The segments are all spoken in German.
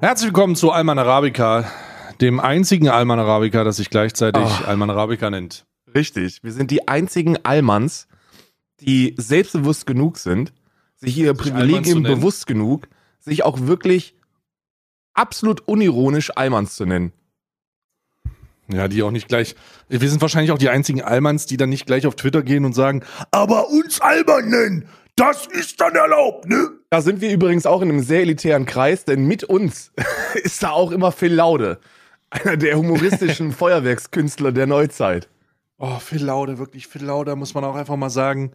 Herzlich willkommen zu Alman Arabica, dem einzigen Alman Arabica, das sich gleichzeitig Oh. Alman Arabica nennt. Richtig. Wir sind die einzigen Allmanns, die selbstbewusst genug sind, sich Sich Privilegien bewusst genug, sich auch wirklich absolut unironisch Allmanns zu nennen. Ja, die auch nicht gleich. Wir sind wahrscheinlich auch die einzigen Almans, die dann nicht gleich auf Twitter gehen und sagen, aber uns Alman nennen, das ist dann erlaubt, ne? Da sind wir übrigens auch in einem sehr elitären Kreis, denn mit uns ist da auch immer Phil Laude, einer der humoristischen Feuerwerkskünstler der Neuzeit. Oh, Phil Laude, wirklich, Phil Laude, muss man auch einfach mal sagen.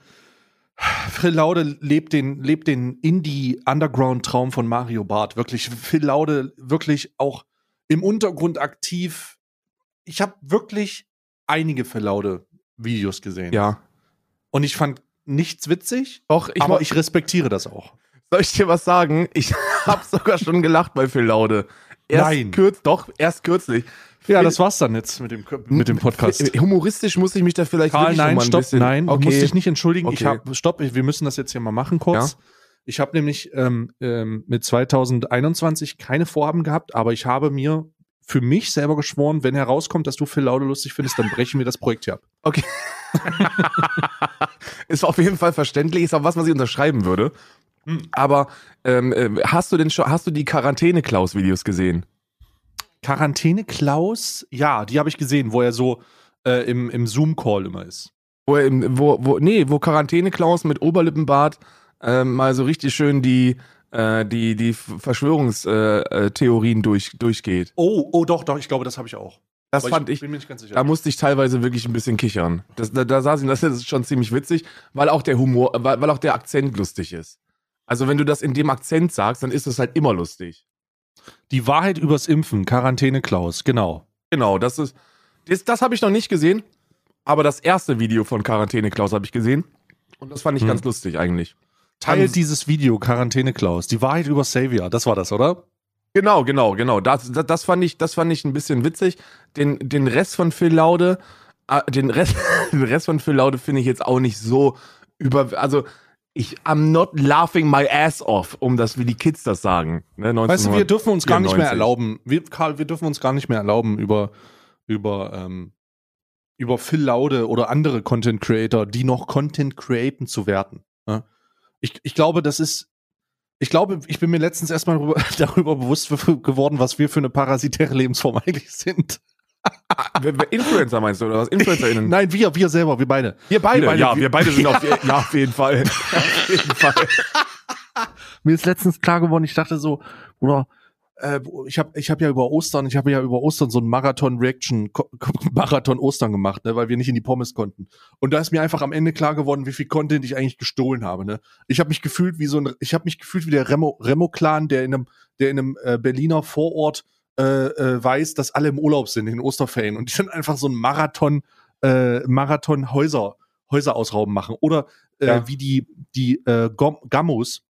Phil Laude lebt den, lebt den Indie-Underground-Traum von Mario Barth. Wirklich, Phil Laude, wirklich auch im Untergrund aktiv. Ich habe wirklich einige Phil Laude-Videos gesehen. Ja. Und ich fand nichts witzig, Doch, ich, aber ich respektiere das auch. Soll ich dir was sagen? Ich habe sogar schon gelacht bei Phil Laude. Erst Nein. Kürz, doch, erst kürzlich. Ja, das war's dann jetzt mit dem, mit dem Podcast. Humoristisch muss ich mich da vielleicht Karl, nein, stopp, bisschen, nein, okay. du musst dich nicht entschuldigen. Ich Okay. hab, stopp, wir müssen das jetzt hier mal machen kurz. Ja. Ich habe nämlich ähm, ähm, mit 2021 keine Vorhaben gehabt, aber ich habe mir für mich selber geschworen, wenn herauskommt, dass du Phil Laude lustig findest, dann brechen wir das Projekt hier ab. Okay. ist auf jeden Fall verständlich, ist auch was, was ich unterschreiben würde. Hm. Aber ähm, äh, hast du denn schon, hast du die Quarantäne-Klaus-Videos gesehen? Quarantäne Klaus, ja, die habe ich gesehen, wo er so äh, im, im Zoom-Call immer ist. Wo, er im, wo, wo, nee, wo Quarantäne-Klaus mit Oberlippenbart ähm, mal so richtig schön die, äh, die, die Verschwörungstheorien äh, Theorien durch, durchgeht. Oh, oh, doch, doch, ich glaube, das habe ich auch. Das fand ich, sicher. da musste ich teilweise wirklich ein bisschen kichern. Das, da, da saß ich, das ist schon ziemlich witzig, weil auch der Humor, weil, weil auch der Akzent lustig ist. Also wenn du das in dem Akzent sagst, dann ist es halt immer lustig. die Wahrheit übers Impfen, Quarantäne Klaus, genau. Genau, das ist, das, das habe ich noch nicht gesehen, aber das erste Video von Quarantäne Klaus habe ich gesehen und das fand ich Hm. ganz lustig eigentlich. Teilt Haben- dieses Video, Quarantäne Klaus, die Wahrheit über Savior, das war das, oder? Genau, genau, genau. Das, das, das fand ich, das fand ich ein bisschen witzig. Den, den Rest von Phil Laude, äh, den Rest, den Rest von Phil Laude finde ich jetzt auch nicht so über, also ich, I'm not laughing my ass off, um das, wie die Kids das sagen. Ne, Weißt du, wir dürfen uns gar nicht mehr 94. erlauben, wir, Karl, wir dürfen uns gar nicht mehr erlauben, über, über, ähm, über Phil Laude oder andere Content Creator, die noch Content createn, zu werten. Ja? Ich, ich glaube, das ist, ich glaube, ich bin mir letztens erstmal darüber, darüber bewusst geworden, was wir für eine parasitäre Lebensform eigentlich sind. Influencer meinst du, oder was? InfluencerInnen? Nein, wir, wir selber, wir beide. Wir beide, Wir beide, ja, wir- wir beide sind auf, ja, auf jeden Fall. auf jeden Fall. mir ist letztens klar geworden, ich dachte so, oder äh, ich habe ich hab ja über Ostern, ich habe ja über Ostern so einen Marathon-Reaction, Ko- Ko- Marathon Ostern gemacht, ne, weil wir nicht in die Pommes konnten. Und da ist mir einfach am Ende klar geworden, wie viel Content ich eigentlich gestohlen habe. Ne? Ich habe mich gefühlt wie so ein, ich habe mich gefühlt wie der Remo, Remo-Clan, der in einem, der in einem äh, Berliner Vorort äh, äh, weiß, dass alle im Urlaub sind in den Osterferien und die dann einfach so ein Marathon, äh, Marathon Häuser, Häuser ausrauben machen. Oder äh, Ja. wie die, die äh, Gom Gamos,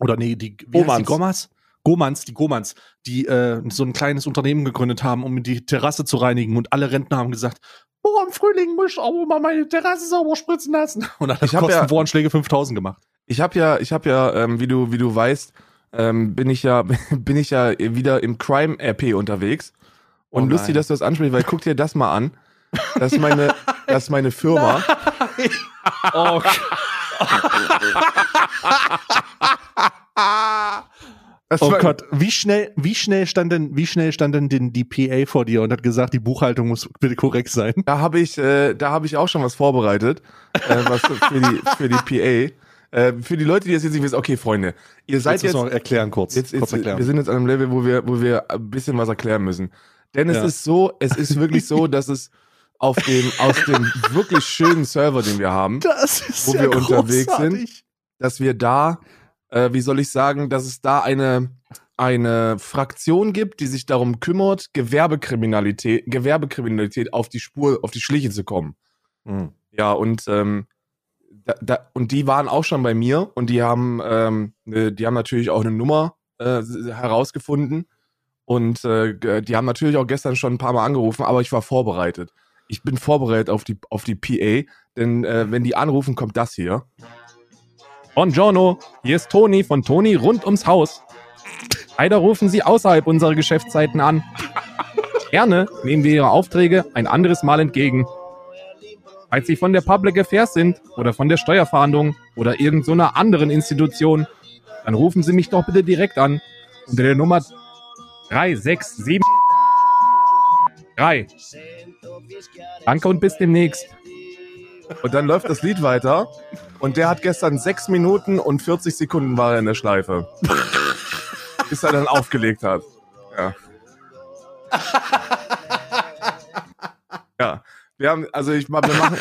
oder nee, die wie heißt die Gomans. Gomas? Gomans, die Gomans, die äh, so ein kleines Unternehmen gegründet haben, um die Terrasse zu reinigen und alle Rentner haben gesagt, oh, im Frühling muss ich auch mal meine Terrasse sauber spritzen lassen. Und dann hat Ich hab ja- Kostenvoranschläge 5000 gemacht. Ich habe ja, ich habe ja, ähm, wie du, wie du weißt, ähm, bin ich ja, bin ich ja wieder im Crime RP unterwegs. Und Oh lustig, dass du das ansprichst, weil guck dir das mal an. Das ist meine, das ist meine Firma. Oh, Das oh Gott, wie schnell, wie schnell stand denn, wie schnell stand denn den, die PA vor dir und hat gesagt, die Buchhaltung muss bitte korrekt sein? Da habe ich, äh, da habe ich auch schon was vorbereitet, äh, was für die, für die PA. Äh, für die Leute, die das jetzt nicht wissen, okay, Freunde, ihr seid Jetzt jetzt, wir erklären kurz. jetzt, kurz jetzt erklären. wir sind jetzt an einem Level, wo wir, wo wir ein bisschen was erklären müssen. Denn es Ja. ist so, es ist wirklich so, dass es auf dem, aus dem wirklich schönen Server, den wir haben, wo ja wir unterwegs großartig. dass wir da, äh, wie soll ich sagen, dass es da eine, eine Fraktion gibt, die sich darum kümmert, Gewerbekriminalität, Gewerbekriminalität auf die Spur, auf die Schliche zu kommen. Mhm. Ja, und, ähm, da, da, und die waren auch schon bei mir und die haben, ähm, ne, die haben natürlich auch eine Nummer äh, herausgefunden und äh, die haben natürlich auch gestern schon ein paar Mal angerufen, aber ich war vorbereitet. Ich bin vorbereitet auf die, auf die PA, denn äh, wenn die anrufen, kommt das hier. Buongiorno, hier ist Toni von Toni rund ums Haus. Leider rufen Sie außerhalb unserer Geschäftszeiten an. Gerne nehmen wir Ihre Aufträge ein anderes Mal entgegen. Falls Sie von der Public Affairs sind oder von der Steuerfahndung oder irgendeiner so anderen Institution, dann rufen Sie mich doch bitte direkt an unter der Nummer 367 3. Danke und bis demnächst. Und dann läuft das Lied weiter. Und der hat gestern 6 Minuten und 40 Sekunden war er in der Schleife. bis er dann aufgelegt hat. Ja. ja. Wir haben, also ich wir machen.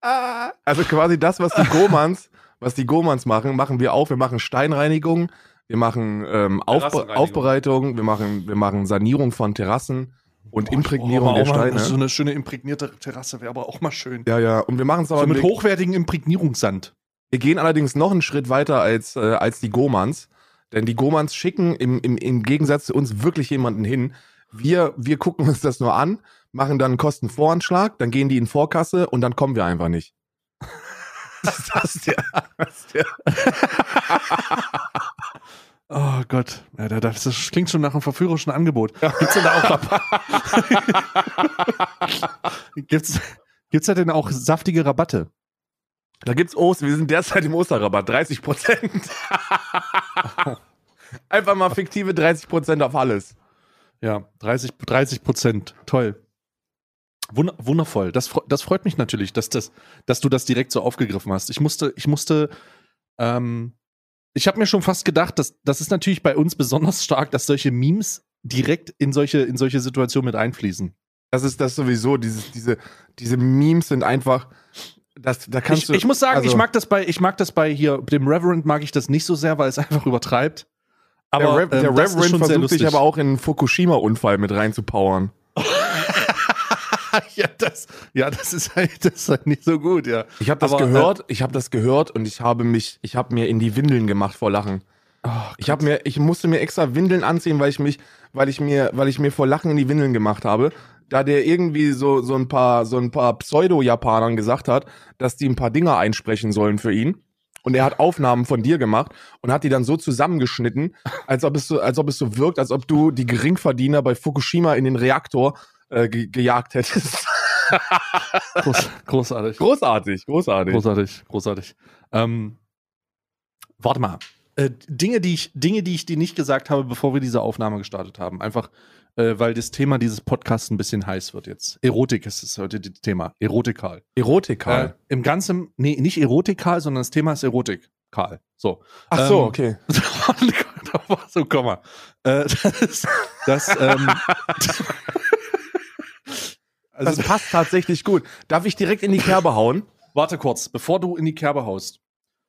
also quasi das, was die Gomans, was die Gomans machen, machen wir auch. Wir machen Steinreinigung, wir machen ähm, Aufbe Aufbereitung, wir machen, wir machen Sanierung von Terrassen und Boah, Imprägnierung der Steine. so eine schöne imprägnierte Terrasse wäre aber auch mal schön. Ja, ja. Und wir machen es aber so mit hochwertigen Imprägnierungssand. Wir gehen allerdings noch einen Schritt weiter als, äh, als die Gomans. Denn die Gomans schicken im, im, im Gegensatz zu uns wirklich jemanden hin. Wir, wir gucken uns das nur an, machen dann einen Kostenvoranschlag, dann gehen die in Vorkasse und dann kommen wir einfach nicht. das ist das der. Das der. Oh Gott, ja, das, klingt schon nach einem verführerischen Angebot. Gibt's denn da auch gibt's, gibt's da denn auch saftige Rabatte? Da gibt's Ost, wir sind derzeit im Osterrabatt, 30 Prozent. Einfach mal fiktive 30 Prozent auf alles. Ja, 30 Prozent, toll. Wundervoll. Das, das freut mich natürlich, dass, das, dass du das direkt so aufgegriffen hast. Ich musste, ich musste, ähm, ich habe mir schon fast gedacht, dass das ist natürlich bei uns besonders stark, dass solche Memes direkt in solche, in solche Situationen mit einfließen. Das ist das sowieso. Dieses, diese, diese Memes sind einfach, das, da kannst ich, du, ich muss sagen, also, ich mag das bei, ich mag das bei hier, dem Reverend mag ich das nicht so sehr, weil es einfach übertreibt. Aber der, Re ähm, der Reverend versucht sich aber auch in einen Fukushima-Unfall mit reinzupowern. ja, das, ja, das ist halt, das ist halt nicht so gut, ja. Ich habe das aber, gehört, äh, ich habe das gehört und ich habe mich, ich habe mir in die Windeln gemacht vor Lachen. Oh, ich habe mir, ich musste mir extra Windeln anziehen, weil ich mich, weil ich mir, weil ich mir vor Lachen in die Windeln gemacht habe, da der irgendwie so, so ein paar, so ein paar Pseudo-Japanern gesagt hat, dass die ein paar Dinger einsprechen sollen für ihn. Und er hat Aufnahmen von dir gemacht und hat die dann so zusammengeschnitten, als ob es so, als ob es so wirkt, als ob du die Geringverdiener bei Fukushima in den Reaktor äh, ge gejagt hättest. Groß, großartig. Großartig, großartig. Großartig, großartig. Ähm, warte mal. Äh, Dinge, die ich, Dinge, die ich dir nicht gesagt habe, bevor wir diese Aufnahme gestartet haben. Einfach äh, weil das Thema dieses Podcasts ein bisschen heiß wird jetzt. Erotik ist das heute das Thema. Erotikal. Erotikal. Äh, Im Ganzen, nee, nicht erotikal, sondern das Thema ist Erotik. Karl. So. Ach so, ähm, okay. so, komm mal. Äh, das, das, ähm, also, das passt tatsächlich gut. Darf ich direkt in die Kerbe hauen? Warte kurz, bevor du in die Kerbe haust.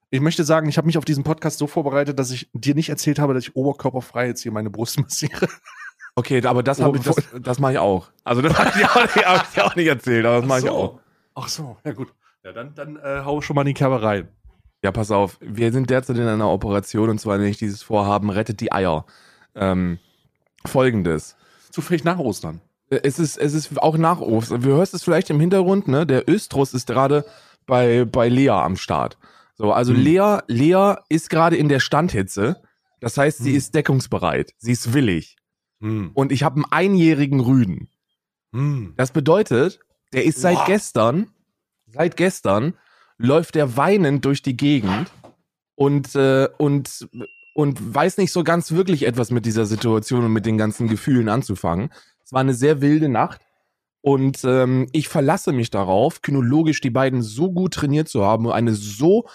Ich möchte sagen, ich habe mich auf diesen Podcast so vorbereitet, dass ich dir nicht erzählt habe, dass ich oberkörperfrei jetzt hier meine Brust massiere. Okay, aber das, oh, ich, das, das mache ich auch. Also das habe ich, hab ich auch nicht erzählt, aber das mache so. ich auch. Ach so, ja gut. Ja, dann, dann äh, hau schon mal in die Kerbe rein. Ja, pass auf. Wir sind derzeit in einer Operation und zwar nicht dieses Vorhaben, rettet die Eier. Ähm, Folgendes. Zufällig nach Ostern. Äh, es ist, es ist auch nach Ostern. Du hörst es vielleicht im Hintergrund, ne? Der Östrus ist gerade bei, bei Lea am Start. So, also hm. Lea, Lea ist gerade in der Standhitze. Das heißt, sie hm. ist deckungsbereit. Sie ist willig. Hm. Und ich habe einen einjährigen Rüden. Hm. Das bedeutet, der ist seit wow. gestern, seit gestern läuft der weinend durch die Gegend und, äh, und, und weiß nicht so ganz wirklich etwas mit dieser Situation und mit den ganzen Gefühlen anzufangen. Es war eine sehr wilde Nacht. Und ähm, ich verlasse mich darauf, kynologisch die beiden so gut trainiert zu haben und eine so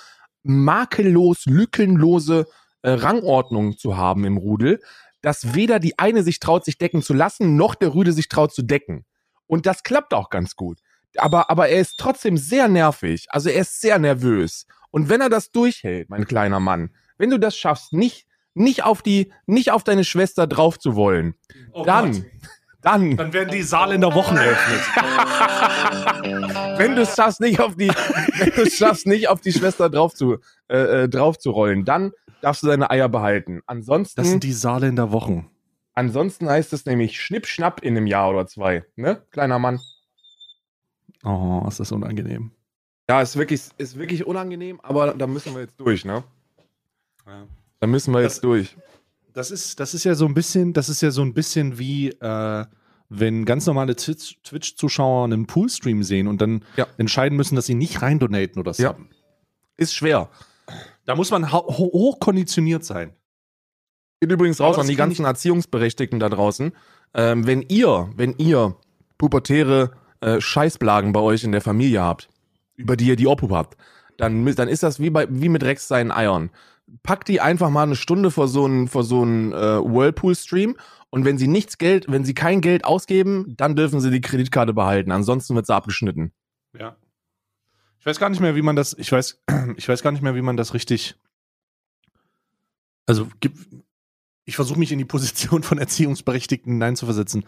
makellos, lückenlose äh, Rangordnung zu haben im Rudel, dass weder die eine sich traut, sich decken zu lassen, noch der Rüde sich traut zu decken. Und das klappt auch ganz gut. Aber, aber er ist trotzdem sehr nervig. Also er ist sehr nervös. Und wenn er das durchhält, mein kleiner Mann, wenn du das schaffst, nicht, nicht auf die, nicht auf deine Schwester drauf zu wollen, oh dann, Gott. dann. Dann werden die Saarländer Wochen eröffnet. wenn du es schaffst, nicht auf die, wenn du es schaffst, nicht auf die Schwester drauf zu, äh, äh drauf zu rollen, dann darfst du deine Eier behalten. Ansonsten. Das sind die Saarländer Wochen. Ansonsten heißt es nämlich Schnipp-Schnapp in einem Jahr oder zwei. Ne, kleiner Mann? Oh, ist das unangenehm. Ja, ist wirklich, ist wirklich unangenehm, aber da müssen wir jetzt durch, ne? Ja. Da müssen wir Das- jetzt durch. Das ist, das ist ja so ein bisschen, das ist ja so ein bisschen wie, äh, wenn ganz normale Twitch- Twitch-Zuschauer einen Poolstream sehen und dann Ja. entscheiden müssen, dass sie nicht rein donaten oder so. Ja. Ist schwer. Da muss man ho ho- hochkonditioniert sein. Geht übrigens raus an die ganzen Erziehungsberechtigten da draußen. Ähm, wenn ihr, wenn ihr pubertäre äh, Scheißblagen bei euch in der Familie habt, über die ihr die Obhut habt, dann, dann ist das wie, bei, wie mit Rex seinen Eiern. Packt die einfach mal eine Stunde vor so einen vor so einen, äh, Whirlpool-Stream und wenn sie nichts Geld, wenn sie kein Geld ausgeben, dann dürfen sie die Kreditkarte behalten. Ansonsten wird sie abgeschnitten. Ja. Ich weiß gar nicht mehr, wie man das, ich weiß, ich weiß gar nicht mehr, wie man das richtig. Also, ich versuche mich in die Position von Erziehungsberechtigten hineinzuversetzen.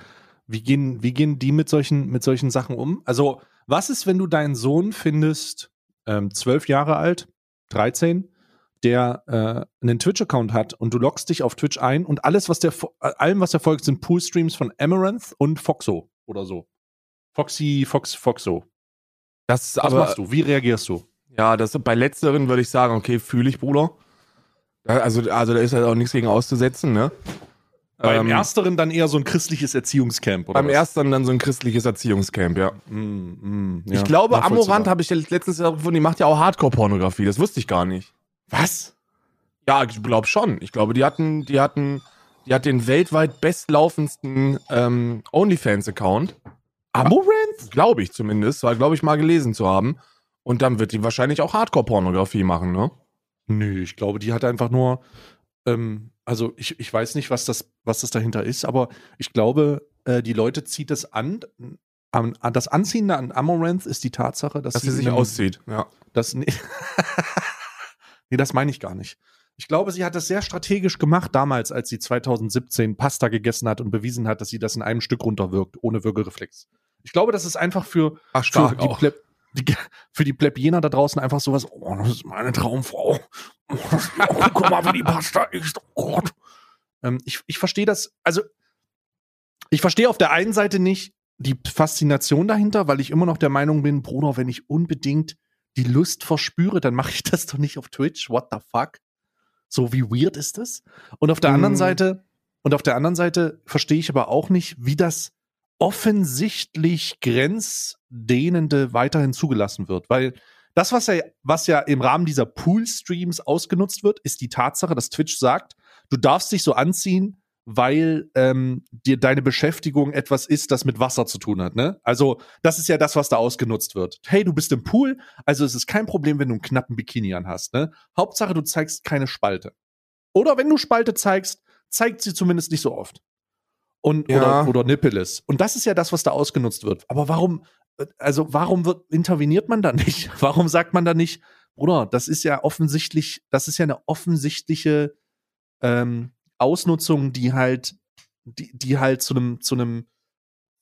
Wie gehen, wie gehen die mit solchen, mit solchen Sachen um? Also, was ist, wenn du deinen Sohn findest, ähm, zwölf Jahre alt, 13, der äh, einen Twitch-Account hat und du loggst dich auf Twitch ein und alles, was der, äh, allem, was der folgt, sind Pool-Streams von Amaranth und Foxo oder so. Foxy, Fox, Foxo. Das Was aber machst du? Wie reagierst du? Ja, das bei letzteren würde ich sagen, okay, fühle ich, Bruder. Also, also da ist halt auch nichts gegen auszusetzen, ne? Beim Ähm, ersteren dann eher so ein christliches Erziehungscamp, oder? beim was? ersten dann so ein christliches Erziehungscamp, ja. Mm, mm, ja, ich glaube. Amorant habe ich ja letztens gefunden, die macht ja auch Hardcore-Pornografie, das wusste ich gar nicht. Was? Ja, ich glaube schon. Ich glaube, die hatten, die hatten, die hat den weltweit bestlaufendsten ähm, OnlyFans-Account. Amaranth? Glaube ich zumindest, war, glaube ich, mal gelesen zu haben. Und dann wird die wahrscheinlich auch Hardcore-Pornografie machen, ne? Nö, ich glaube, die hat einfach nur, ähm, also ich, ich weiß nicht, was das, was das dahinter ist, aber ich glaube, äh, die Leute zieht das an. An, an das Anziehende an Amaranth ist die Tatsache, dass, Dass sie sich in einem- auszieht, ja. Das, nee, nee, das meine ich gar nicht. Ich glaube, sie hat das sehr strategisch gemacht damals, als sie 2017 Pasta gegessen hat und bewiesen hat, dass sie das in einem Stück runterwirkt, ohne Würgereflex. Ich glaube, das ist einfach für, Ach, für, die. Pleb, die, für die Plebjener da draußen einfach sowas, oh, das ist meine Traumfrau. Oh, das, oh, guck mal, wie die Pasta ist. Oh Gott. Ähm, ich ich verstehe das, also ich verstehe auf der einen Seite nicht die Faszination dahinter, weil ich immer noch der Meinung bin, Bruder, wenn ich unbedingt die Lust verspüre, dann mache ich das doch nicht auf Twitch. What the fuck? So wie weird ist das? Und auf der Mhm. anderen Seite, und auf der anderen Seite verstehe ich aber auch nicht, wie das offensichtlich grenzdehnende weiterhin zugelassen wird, weil das, was ja, was ja im Rahmen dieser Pool-Streams ausgenutzt wird, ist die Tatsache, dass Twitch sagt, du darfst dich so anziehen, weil ähm, dir deine Beschäftigung etwas ist, das mit Wasser zu tun hat. Ne? Also das ist ja das, was da ausgenutzt wird. Hey, du bist im Pool, also es ist kein Problem, wenn du einen knappen Bikini anhast. Ne? Hauptsache, du zeigst keine Spalte. Oder wenn du Spalte zeigst, zeigt sie zumindest nicht so oft. Und, Ja. oder, oder Nipples. Und das ist ja das, was da ausgenutzt wird. Aber warum, äh, also warum wird, interveniert man da nicht? Warum sagt man da nicht, Bruder, das ist ja offensichtlich, das ist ja eine offensichtliche ähm, Ausnutzung, die halt, die, die halt zu einem, zu einem,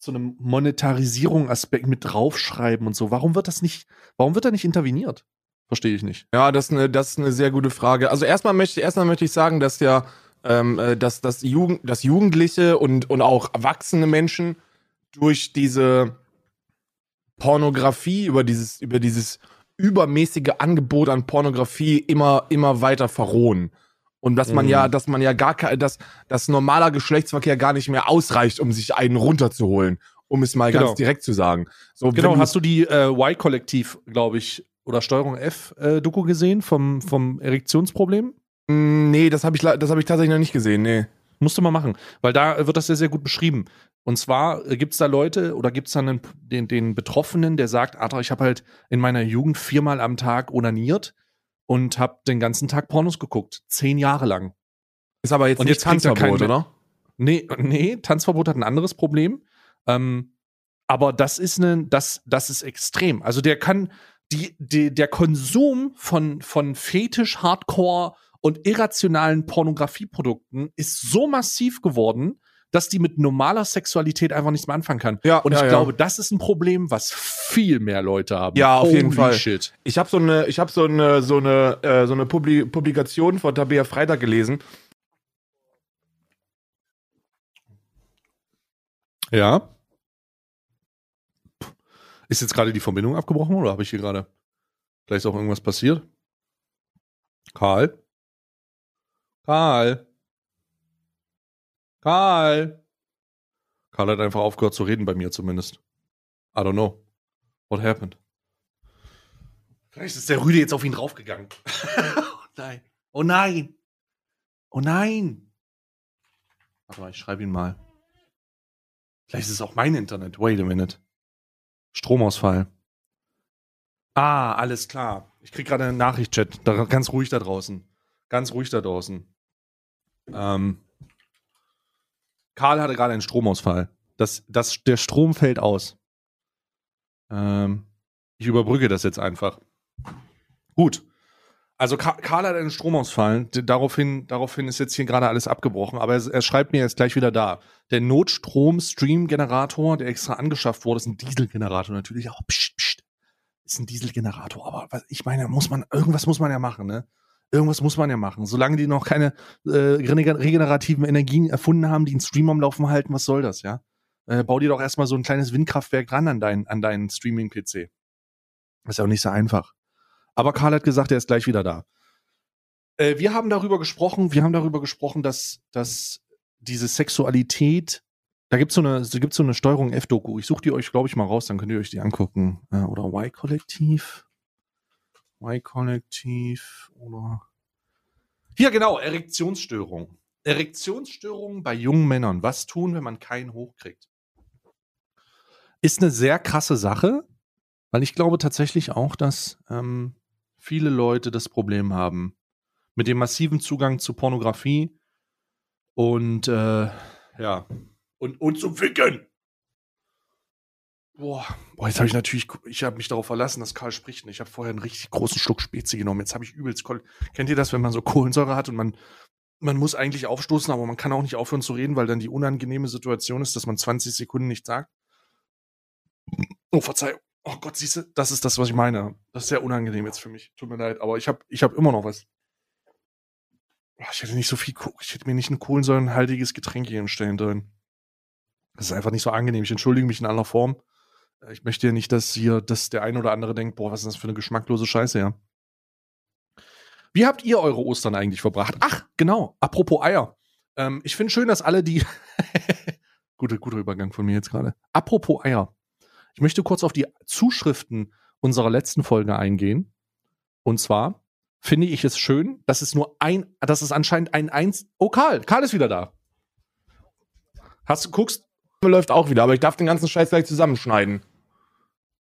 zu einem Monetarisierung-Aspekt mit draufschreiben und so. Warum wird das nicht, warum wird da nicht interveniert? Verstehe ich nicht. Ja, das ist eine, das ist eine sehr gute Frage. Also erstmal möchte, erstmal möchte ich sagen, dass ja, ähm, äh, dass, dass, Jugend, dass Jugendliche und, und auch erwachsene Menschen durch diese Pornografie, über dieses, über dieses übermäßige Angebot an Pornografie immer, immer weiter verrohen. Und dass man Mhm. ja, dass man ja gar kein, dass, dass normaler Geschlechtsverkehr gar nicht mehr ausreicht, um sich einen runterzuholen, um es mal Genau. ganz direkt zu sagen. So, Genau, hast du die äh, Y-Kollektiv, glaube ich, oder Steuerung F-Doku gesehen vom, vom Erektionsproblem? Mm, Nee, das habe ich, das hab ich tatsächlich noch nicht gesehen, nee. Musst du mal machen, weil da wird das sehr, sehr gut beschrieben. Und zwar äh, gibt es da Leute oder gibt es dann einen, den, den Betroffenen, der sagt, Alter, ich habe halt in meiner Jugend viermal am Tag onaniert und habe den ganzen Tag Pornos geguckt. Zehn Jahre lang. Ist aber jetzt Und nicht jetzt er Tanzverbot, oder? Nee, nee, Tanzverbot hat ein anderes Problem. Ähm, aber das ist ne, das, das ist extrem. Also der kann, die, die, der Konsum von, von Fetisch, Hardcore und irrationalen Pornografieprodukten ist so massiv geworden, dass die mit normaler Sexualität einfach nichts mehr anfangen kann. Ja, Und ich ja, ja. glaube, das ist ein Problem, was viel mehr Leute haben. Ja, auf jeden Holy Fall. Shit. Ich habe so eine, ich habe so eine, so eine, äh, so eine Publi Publikation von Tabea Freitag gelesen. Ja. Ist jetzt gerade die Verbindung abgebrochen oder habe ich hier gerade vielleicht auch irgendwas passiert? Karl? Karl. Karl. Karl hat einfach aufgehört zu reden bei mir zumindest. I don't know. What happened? Vielleicht ist der Rüde jetzt auf ihn draufgegangen. oh nein. Oh nein. Oh nein. Warte mal, ich schreibe ihn mal. Vielleicht ist es auch mein Internet. Wait a minute. Stromausfall. Ah, alles klar. Ich krieg gerade eine Nachricht, Chat. Da, ganz ruhig da draußen. Ganz ruhig da draußen. Ähm, Karl hatte gerade einen Stromausfall. Das, das, der Strom fällt aus. Ähm, ich überbrücke das jetzt einfach. Gut. Also Karl hat einen Stromausfall. Daraufhin, daraufhin ist jetzt hier gerade alles abgebrochen. Aber er, er schreibt mir jetzt gleich wieder da. Der Notstrom-Stream-Generator, der extra angeschafft wurde, ist ein Dieselgenerator natürlich. Auch pst, pst, ist ein Dieselgenerator. Aber ich meine, muss man irgendwas muss man ja machen, ne? Irgendwas muss man ja machen. Solange die noch keine äh, regenerativen Energien erfunden haben, die einen Stream am Laufen halten, was soll das, ja? Äh, bau dir doch erstmal so ein kleines Windkraftwerk dran an, dein, an deinen Streaming-PC. Ist ja auch nicht so einfach. Aber Karl hat gesagt, er ist gleich wieder da. Äh, wir haben darüber gesprochen, wir haben darüber gesprochen, dass, dass diese Sexualität, da gibt's so gibt's so eine Steuerung F-Doku. Ich suche die euch, glaube ich, mal raus, dann könnt ihr euch die angucken. Äh, oder Y-Kollektiv. Y-Kollektiv oder. Hier, genau, Erektionsstörung. Erektionsstörungen bei jungen Männern. Was tun, wenn man keinen hochkriegt? Ist eine sehr krasse Sache, weil ich glaube tatsächlich auch, dass ähm, viele Leute das Problem haben mit dem massiven Zugang zu Pornografie und äh, ja und und zum Ficken. Boah, boah jetzt habe ich natürlich, ich habe mich darauf verlassen, dass Karl spricht. Ich habe vorher einen richtig großen Schluck Spezi genommen. Jetzt habe ich übelst. Kennt ihr das, wenn man so Kohlensäure hat und man man muss eigentlich aufstoßen, aber man kann auch nicht aufhören zu reden, weil dann die unangenehme Situation ist, dass man 20 Sekunden nicht sagt. Oh, Verzeihung. Oh Gott, siehst du, das ist das, was ich meine. Das ist sehr unangenehm jetzt für mich. Tut mir leid, aber ich habe ich hab immer noch was. Oh, ich hätte nicht so viel, ich hätte mir nicht ein kohlensäurenhaltiges Getränk hier hinstellen sollen. Das ist einfach nicht so angenehm. Ich entschuldige mich in aller Form. Ich möchte ja nicht, dass hier, dass der ein oder andere denkt, boah, was ist das für eine geschmacklose Scheiße, ja. Wie habt ihr eure Ostern eigentlich verbracht? Ach, genau, apropos Eier. Ähm, ich finde schön, dass alle die. guter, guter Übergang von mir jetzt gerade. Apropos Eier. Ich möchte kurz auf die Zuschriften unserer letzten Folge eingehen. Und zwar finde ich es schön, dass es nur ein, dass es anscheinend ein eins. Oh, Karl, Karl ist wieder da. Hast du guckst? Läuft auch wieder, aber ich darf den ganzen Scheiß gleich zusammenschneiden.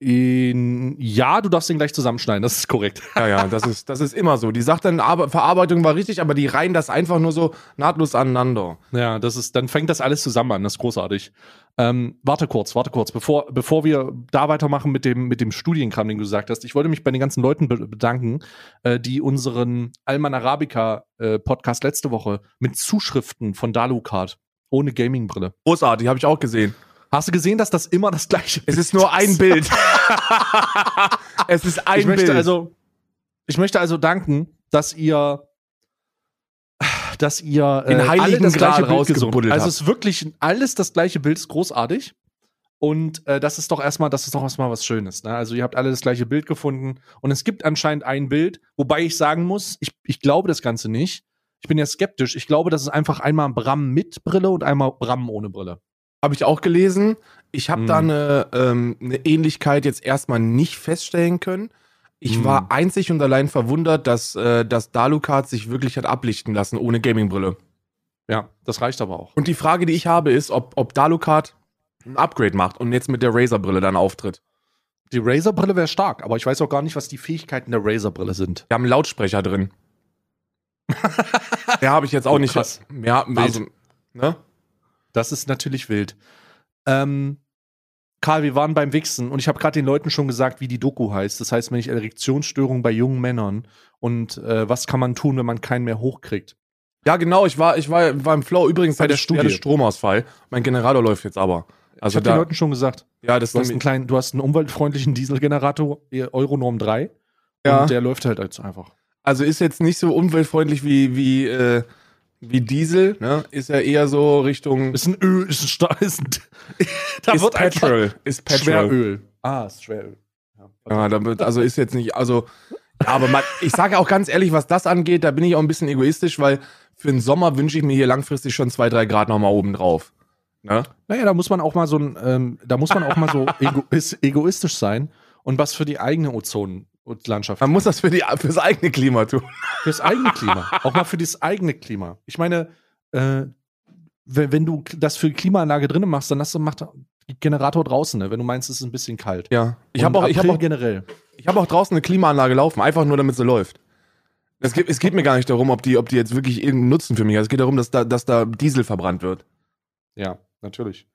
In, ja, du darfst den gleich zusammenschneiden, das ist korrekt. Ja, ja, das ist, das ist immer so. Die sagt dann, aber Verarbeitung war richtig, aber die reihen das einfach nur so nahtlos aneinander. Ja, das ist, dann fängt das alles zusammen an, das ist großartig. Ähm, warte kurz, warte kurz, bevor, bevor wir da weitermachen mit dem, mit dem Studienkram, den du gesagt hast. Ich wollte mich bei den ganzen Leuten be bedanken, äh, die unseren Alman Arabica äh, Podcast letzte Woche mit Zuschriften von Dalucard ohne Gaming-Brille. Großartig, habe ich auch gesehen. Hast du gesehen, dass das immer das gleiche ist? Es ist nur ein Bild. es ist ein ich möchte Bild. Also, ich möchte also danken, dass ihr dass ihr äh, alle das gleiche Bild gesungen Also es ist wirklich alles das gleiche Bild, ist großartig. Und äh, das ist doch erstmal, das ist doch erstmal was Schönes. Ne? Also ihr habt alle das gleiche Bild gefunden und es gibt anscheinend ein Bild, wobei ich sagen muss, ich, ich glaube das Ganze nicht. Ich bin ja skeptisch. Ich glaube, das ist einfach einmal Bram mit Brille und einmal Bram ohne Brille. Habe ich auch gelesen. Ich habe hm. da eine, ähm, eine Ähnlichkeit jetzt erstmal nicht feststellen können. Ich hm. war einzig und allein verwundert, dass, äh, dass Dalukat sich wirklich hat ablichten lassen ohne Gamingbrille. Ja, das reicht aber auch. Und die Frage, die ich habe, ist, ob, ob Dalukat ein Upgrade macht und jetzt mit der Razer-Brille dann auftritt. Die Razer-Brille wäre stark, aber ich weiß auch gar nicht, was die Fähigkeiten der Razer-Brille sind. Wir haben einen Lautsprecher drin. ja, habe ich jetzt auch oh, nicht. Krass. Ja, also, ne? Das ist natürlich wild. Ähm, Karl, wir waren beim Wichsen und ich habe gerade den Leuten schon gesagt, wie die Doku heißt. Das heißt, wenn ich Erektionsstörung bei jungen Männern und äh, was kann man tun, wenn man keinen mehr hochkriegt? Ja, genau, ich war, ich war, war im Flow übrigens bei der Studie. Stromausfall. Mein Generator läuft jetzt aber. Also ich habe den Leuten schon gesagt. Ja, das du hast einen kleinen, du hast einen umweltfreundlichen Dieselgenerator, Euronorm 3. Ja. Und der läuft halt jetzt einfach. Also ist jetzt nicht so umweltfreundlich wie, wie, äh, wie Diesel, ne? Ist ja eher so Richtung. Ist ein Öl, ist ein, Sta ist ein da ist wird Petrol, ist Petrol. Schweröl. Ah, ist Schweröl. Ja, ja damit, also ist jetzt nicht, also, ja, aber man, ich sage auch ganz ehrlich, was das angeht, da bin ich auch ein bisschen egoistisch, weil für den Sommer wünsche ich mir hier langfristig schon zwei, drei Grad nochmal oben drauf. Ne? Naja, da muss man auch mal so ein, ähm, da muss man auch mal so ego egoistisch sein und was für die eigene Ozonlandschaft. Man muss das für die, fürs eigene Klima tun. Fürs eigene Klima. auch mal für das eigene Klima. Ich meine, äh, wenn, wenn du das für die Klimaanlage drinnen machst, dann hast du macht Generator draußen, ne? wenn du meinst, es ist ein bisschen kalt. Ja. Ich habe auch, ich hab auch generell. Ich habe auch draußen eine Klimaanlage laufen, einfach nur damit sie läuft. Es geht, es geht mir gar nicht darum, ob die, ob die jetzt wirklich irgendeinen Nutzen für mich hat. Es geht darum, dass da, dass da Diesel verbrannt wird. Ja, natürlich.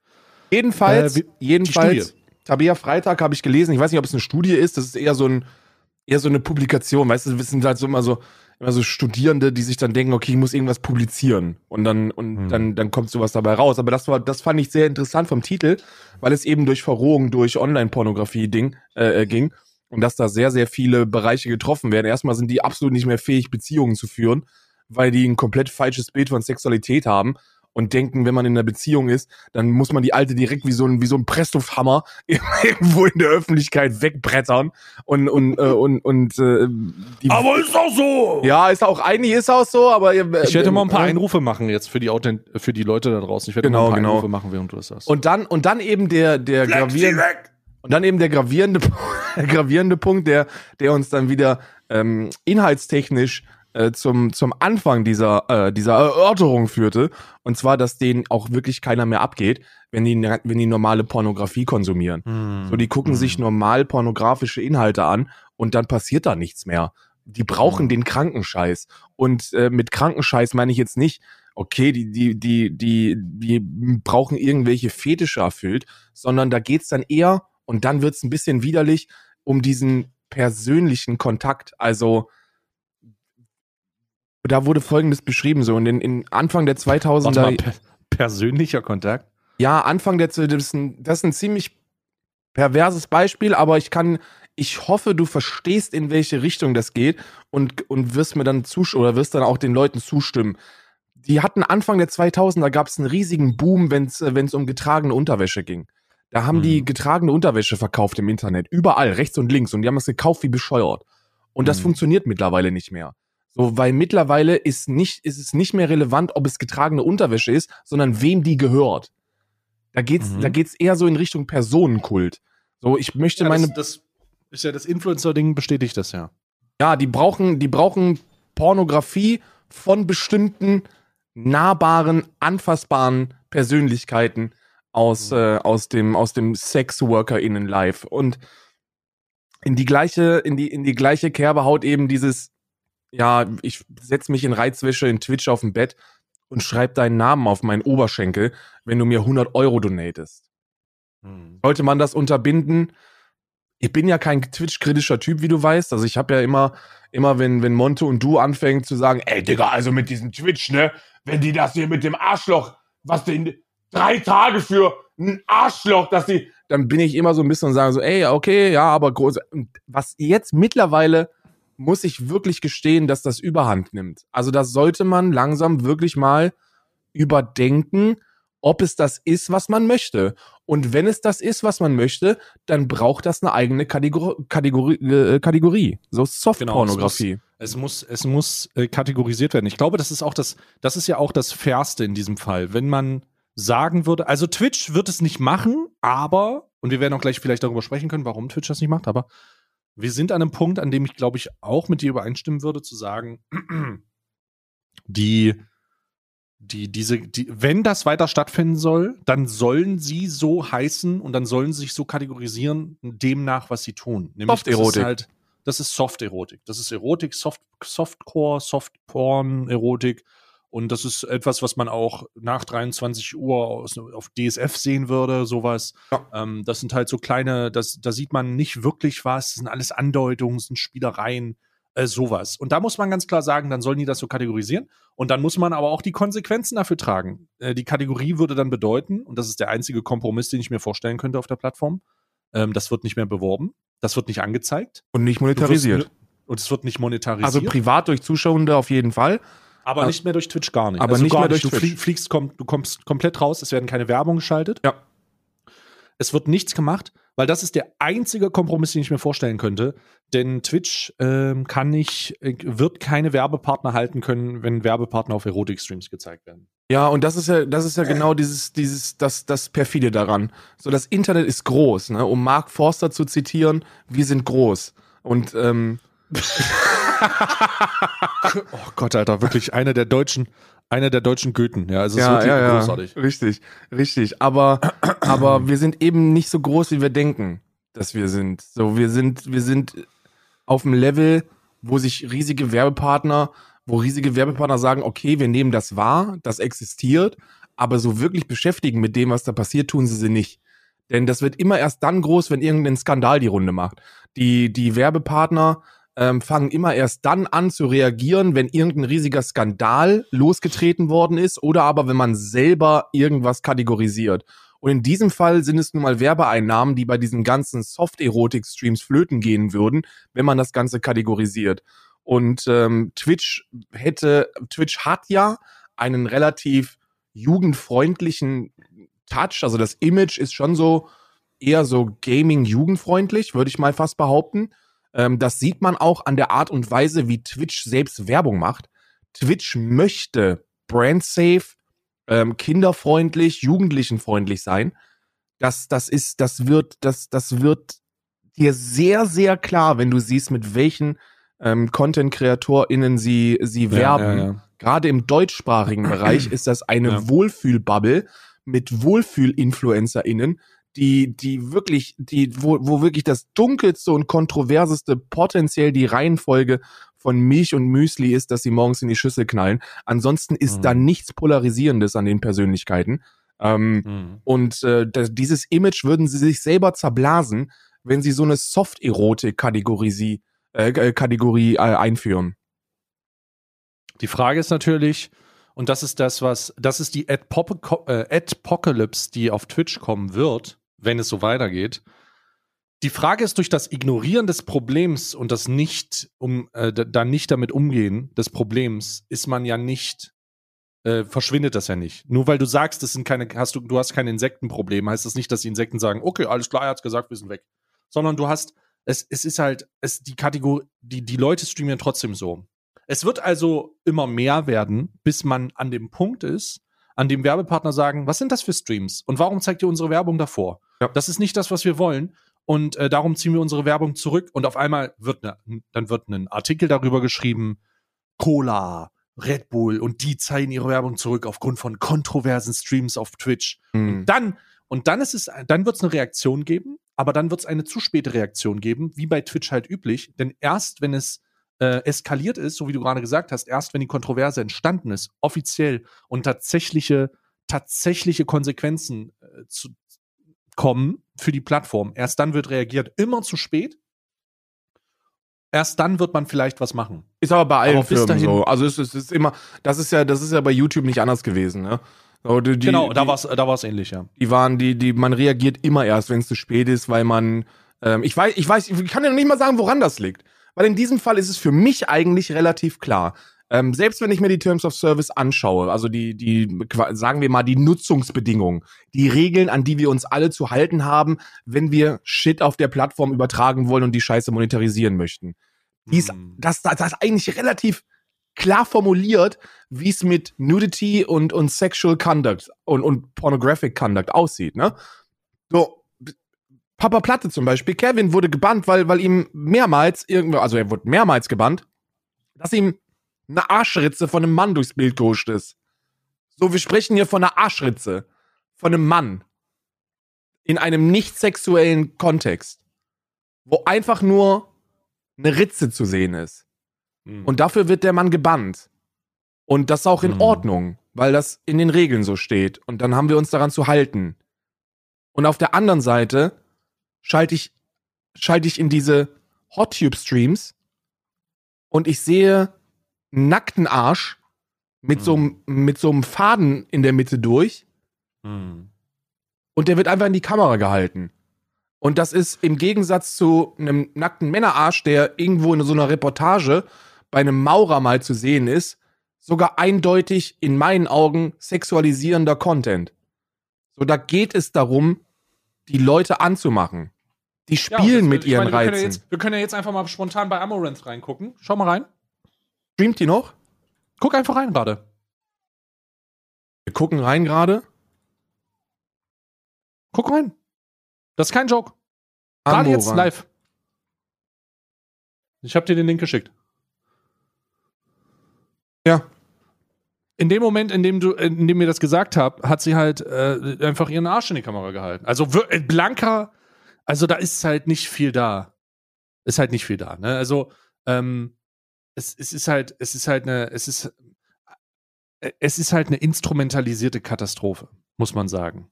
Jedenfalls, Äh, wie- jedenfalls, Tabea Freitag habe ich gelesen. Ich weiß nicht, ob es eine Studie ist. Das ist eher so ein, eher so eine Publikation. Weißt du, das sind halt so immer so, immer so Studierende, die sich dann denken, okay, ich muss irgendwas publizieren. Und dann, und Hm. dann, dann kommt sowas dabei raus. Aber das war, das fand ich sehr interessant vom Titel, weil es eben durch Verrohung, durch Online-Pornografie-Ding äh, äh, ging. Und dass da sehr, sehr viele Bereiche getroffen werden. Erstmal sind die absolut nicht mehr fähig, Beziehungen zu führen, weil die ein komplett falsches Bild von Sexualität haben und denken, wenn man in einer Beziehung ist, dann muss man die alte direkt wie so ein, wie so ein Presslufthammer irgendwo in der Öffentlichkeit wegbrettern und, und, äh, und, und, äh, die, ist doch so! ja, ist auch, eigentlich ist auch so, aber äh, Ich werde mal ein paar äh, Einrufe machen jetzt für die, Authent für die Leute da draußen. Ich werde Genau, mal ein paar genau. Einrufe machen, während du das sagst. Und dann, und dann eben der, der gravierende, und dann eben der gravierende, der gravierende Punkt, der, der uns dann wieder ähm, inhaltstechnisch äh, zum, zum Anfang dieser, äh, dieser Erörterung führte. Und zwar, dass denen auch wirklich keiner mehr abgeht, wenn die, wenn die normale Pornografie konsumieren. Hm. So, die gucken sich normal pornografische Inhalte an und dann passiert da nichts mehr. Die brauchen Mhm. den Krankenscheiß. Und äh, mit Krankenscheiß meine ich jetzt nicht, okay, die, die, die, die, die brauchen irgendwelche Fetische erfüllt, sondern da geht's dann eher, und dann wird's ein bisschen widerlich, um diesen persönlichen Kontakt. Also da wurde folgendes beschrieben, so in den in Anfang der 2000er Warte mal, per persönlicher Kontakt? ja, Anfang der, das ist, ein, das ist ein ziemlich perverses Beispiel, aber ich kann, ich hoffe, du verstehst, in welche Richtung das geht und, und wirst mir dann zustimmen oder wirst dann auch den Leuten zustimmen. Die hatten Anfang der 2000er gab es einen riesigen Boom, wenn es es um getragene Unterwäsche ging. Da haben die Mhm. getragene Unterwäsche verkauft im Internet, überall, rechts und links, und die haben das gekauft wie bescheuert. Und das Mhm. funktioniert mittlerweile nicht mehr. So, weil mittlerweile ist nicht, ist es nicht mehr relevant, ob es getragene Unterwäsche ist, sondern wem die gehört. Da geht's, Mhm. da geht's eher so in Richtung Personenkult. So, ich möchte Ja, meine, das, das ist ja das Influencer-Ding, bestätigt das ja. ja, die brauchen, die brauchen Pornografie von bestimmten nahbaren, anfassbaren Persönlichkeiten aus, äh, aus dem, aus dem Sexworker-Innen-Life. Und in die gleiche, in die, in die gleiche Kerbe haut eben dieses, ja, ich setz mich in Reizwäsche in Twitch auf dem Bett und schreib deinen Namen auf meinen Oberschenkel, wenn du mir 100 Euro donatest. Sollte man das unterbinden? Ich bin ja kein Twitch-kritischer Typ, wie du weißt. Also ich habe ja immer, immer, wenn, wenn Monte und du anfängt zu sagen, ey Digga, also mit diesem Twitch, ne, wenn die das hier mit dem Arschloch, was denn drei Tage für ein Arschloch, dass die, dann bin ich immer so ein bisschen und sage so, ey, okay, ja, aber groß. Was jetzt mittlerweile muss ich wirklich gestehen, dass das Überhand nimmt. Also das sollte man langsam wirklich mal überdenken, ob es das ist, was man möchte. Und wenn es das ist, was man möchte, dann braucht das eine eigene Kategor Kategorie, äh, Kategorie. So Softpornografie. Es muss, es muss äh, kategorisiert werden. Ich glaube, das ist auch das, das ist ja auch das Fairste in diesem Fall. Wenn man sagen würde, also Twitch wird es nicht machen, aber, und wir werden auch gleich vielleicht darüber sprechen können, warum Twitch das nicht macht, aber wir sind an einem Punkt, an dem ich, glaube ich, auch mit dir übereinstimmen würde, zu sagen, die, die, diese, die, wenn das weiter stattfinden soll, dann sollen sie so heißen und dann sollen sie sich so kategorisieren, demnach, was sie tun. Nämlich, das ist Softerotik. halt, das ist Soft-Erotik. Das ist Erotik, Soft, Softcore, Soft-Porn-Erotik. Und das ist etwas, was man auch nach 23 Uhr aus, auf DSF sehen würde, sowas. Ja. Ähm, das sind halt so kleine, das, da sieht man nicht wirklich was, das sind alles Andeutungen, das sind Spielereien, äh, sowas. Und da muss man ganz klar sagen, dann sollen die das so kategorisieren. Und dann muss man aber auch die Konsequenzen dafür tragen. Äh, die Kategorie würde dann bedeuten, und das ist der einzige Kompromiss, den ich mir vorstellen könnte auf der Plattform, ähm, das wird nicht mehr beworben, das wird nicht angezeigt. Und nicht wirst monetarisiert. nur- Und es wird nicht monetarisiert. Also privat durch Zuschauende auf jeden Fall. Aber Also- nicht mehr durch Twitch gar nicht. Aber nicht gar mehr durch Du Twitch. flie- fliegst, komm, du kommst komplett raus, es werden keine Werbung geschaltet. Ja. Es wird nichts gemacht, weil das ist der einzige Kompromiss, den ich mir vorstellen könnte. Denn Twitch ähm, kann nicht, äh, wird keine Werbepartner halten können, wenn Werbepartner auf Erotik-Streams gezeigt werden. Ja, und das ist ja, das ist ja genau dieses, dieses, das, das perfide daran. So, das Internet ist groß, ne? Um Mark Forster zu zitieren, wir sind groß. Und ähm, oh Gott, Alter, wirklich einer der deutschen, einer der deutschen Goethen. Ja, es ist ja, wirklich ja, ja. großartig. Richtig, richtig. Aber, aber wir sind eben nicht so groß, wie wir denken, dass wir sind. So, wir sind, wir sind auf dem Level, wo sich riesige Werbepartner, wo riesige Werbepartner sagen, okay, wir nehmen das wahr, das existiert, aber so wirklich beschäftigen mit dem, was da passiert, tun sie sie nicht. Denn das wird immer erst dann groß, wenn irgendein Skandal die Runde macht. Die, die Werbepartner ähm, fangen immer erst dann an zu reagieren, wenn irgendein riesiger Skandal losgetreten worden ist oder aber wenn man selber irgendwas kategorisiert. Und in diesem Fall sind es nun mal Werbeeinnahmen, die bei diesen ganzen Soft-Erotik-Streams flöten gehen würden, wenn man das Ganze kategorisiert. Und ähm, Twitch hätte, Twitch hat ja einen relativ jugendfreundlichen Touch. Also das Image ist schon so eher so Gaming-jugendfreundlich, würde ich mal fast behaupten. Ähm, das sieht man auch an der Art und Weise, wie Twitch selbst Werbung macht. Twitch möchte brand-safe, ähm, kinderfreundlich, jugendlichenfreundlich sein. Das, das ist, das wird, das, das wird dir sehr, sehr klar, wenn du siehst, mit welchen ähm, Content-KreatorInnen sie, sie werben. Ja, ja, ja. Gerade im deutschsprachigen Bereich ist das eine. Wohlfühlbubble mit Wohlfühl-InfluencerInnen, die, die wirklich, die, wo, wo wirklich das dunkelste und kontroverseste potenziell die Reihenfolge von Milch und Müsli ist, dass sie morgens in die Schüssel knallen. Ansonsten ist Mhm. da nichts Polarisierendes an den Persönlichkeiten. Ähm, Mhm. und äh, das, dieses Image würden sie sich selber zerblasen, wenn sie so eine Soft-Erotik-Kategorie äh, äh, Kategorie äh, einführen. Die Frage ist natürlich, und das ist das, was, das ist die äh, Adpocalypse, die auf Twitch kommen wird, wenn es so weitergeht. Die Frage ist, durch das Ignorieren des Problems und das nicht, um, äh, da- dann nicht damit umgehen des Problems, ist man ja nicht, äh, verschwindet das ja nicht. Nur weil du sagst, das sind keine, hast du, du hast kein Insektenproblem, heißt das nicht, dass die Insekten sagen, okay, alles klar, er hat's gesagt, wir sind weg. Sondern du hast, es, es ist halt, es, die Kategorie, die, die Leute streamen trotzdem so. Es wird also immer mehr werden, bis man an dem Punkt ist, an dem Werbepartner sagen, was sind das für Streams und warum zeigt ihr unsere Werbung davor? Ja. Das ist nicht das, was wir wollen und äh, darum ziehen wir unsere Werbung zurück und auf einmal wird ne, dann wird ein Artikel darüber geschrieben, Cola, Red Bull und die zeigen ihre Werbung zurück aufgrund von kontroversen Streams auf Twitch. Mhm. Dann und dann ist es, dann wird es eine Reaktion geben, aber dann wird es eine zu späte Reaktion geben, wie bei Twitch halt üblich. Denn erst wenn es äh, eskaliert ist, so wie du gerade gesagt hast, erst wenn die Kontroverse entstanden ist, offiziell und tatsächliche, tatsächliche Konsequenzen äh, zu kommen für die Plattform, erst dann wird reagiert. Immer zu spät. Erst dann wird man vielleicht was machen. Ist aber bei allen Aber Firmen so. Also es ist, es ist immer, das ist ja, das ist ja bei YouTube nicht anders gewesen, ne? Die, genau, da war es da war's ähnlich, ja. die waren, die, die, man reagiert immer erst, wenn es zu spät ist, weil man, ähm, ich weiß, ich weiß, ich kann ja noch nicht mal sagen, woran das liegt. Weil in diesem Fall ist es für mich eigentlich relativ klar. Ähm, selbst wenn ich mir die Terms of Service anschaue, also die, die, sagen wir mal, die Nutzungsbedingungen, die Regeln, an die wir uns alle zu halten haben, wenn wir Shit auf der Plattform übertragen wollen und die Scheiße monetarisieren möchten. Die ist, Hm. das, das, das ist eigentlich relativ klar formuliert, wie es mit Nudity und, und Sexual Conduct und, und Pornographic Conduct aussieht, ne? So, Papa Platte zum Beispiel, Kevin wurde gebannt, weil, weil ihm mehrmals irgendwo, also er wurde mehrmals gebannt, dass ihm eine Arschritze von einem Mann durchs Bild gehuscht ist. So, wir sprechen hier von einer Arschritze. Von einem Mann. In einem nicht sexuellen Kontext. Wo einfach nur eine Ritze zu sehen ist. Hm. Und dafür wird der Mann gebannt. Und das ist auch in Hm. Ordnung, weil das in den Regeln so steht. Und dann haben wir uns daran zu halten. Und auf der anderen Seite schalte ich, schalte ich in diese Hot-Tube-Streams und ich sehe einen nackten Arsch mit, Hm. so, einem- mit so einem Faden in der Mitte durch Hm. und der wird einfach in die Kamera gehalten. Und das ist im Gegensatz zu einem nackten Männerarsch, der irgendwo in so einer Reportage bei einem Maurer mal zu sehen ist, sogar eindeutig in meinen Augen sexualisierender Content. So, da geht es darum, die Leute anzumachen. Die Ja, spielen das- mit ich ihren meine, wir können, ja Reizen. jetzt, wir können ja jetzt einfach mal spontan bei Amaranth reingucken. Schau mal rein. Streamt die noch? Guck einfach rein gerade. Wir gucken rein gerade. Guck rein. Das ist kein Joke. Gerade jetzt live. Ich habe dir den Link geschickt. Ja. In dem Moment, in dem du, in dem mir das gesagt habt, hat sie halt äh, einfach ihren Arsch in die Kamera gehalten. Also äh, blanker, also da ist halt nicht viel da. Ist halt nicht viel da. Ne? Also ähm, es, es ist halt, es ist halt eine, es ist, äh, es ist halt eine instrumentalisierte Katastrophe, muss man sagen.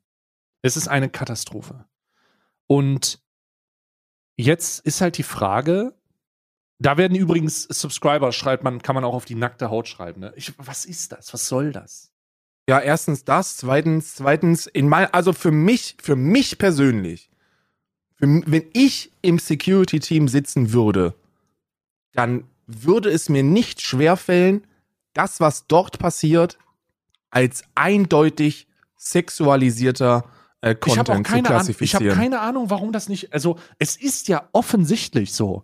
Es ist eine Katastrophe. Und jetzt ist halt die Frage, da werden übrigens Subscriber, schreibt man, kann man auch auf die nackte Haut schreiben. Ne? Ich, was ist das? Was soll das? Ja, erstens das, zweitens, zweitens, in mein, also für mich, für mich persönlich, für, wenn ich im Security-Team sitzen würde, dann würde es mir nicht schwerfällen, das, was dort passiert, als eindeutig sexualisierter äh, Ich habe auch Content zu keine Ahnung. Ich habe klassifizieren. keine Ahnung, warum das nicht. Also es ist ja offensichtlich so.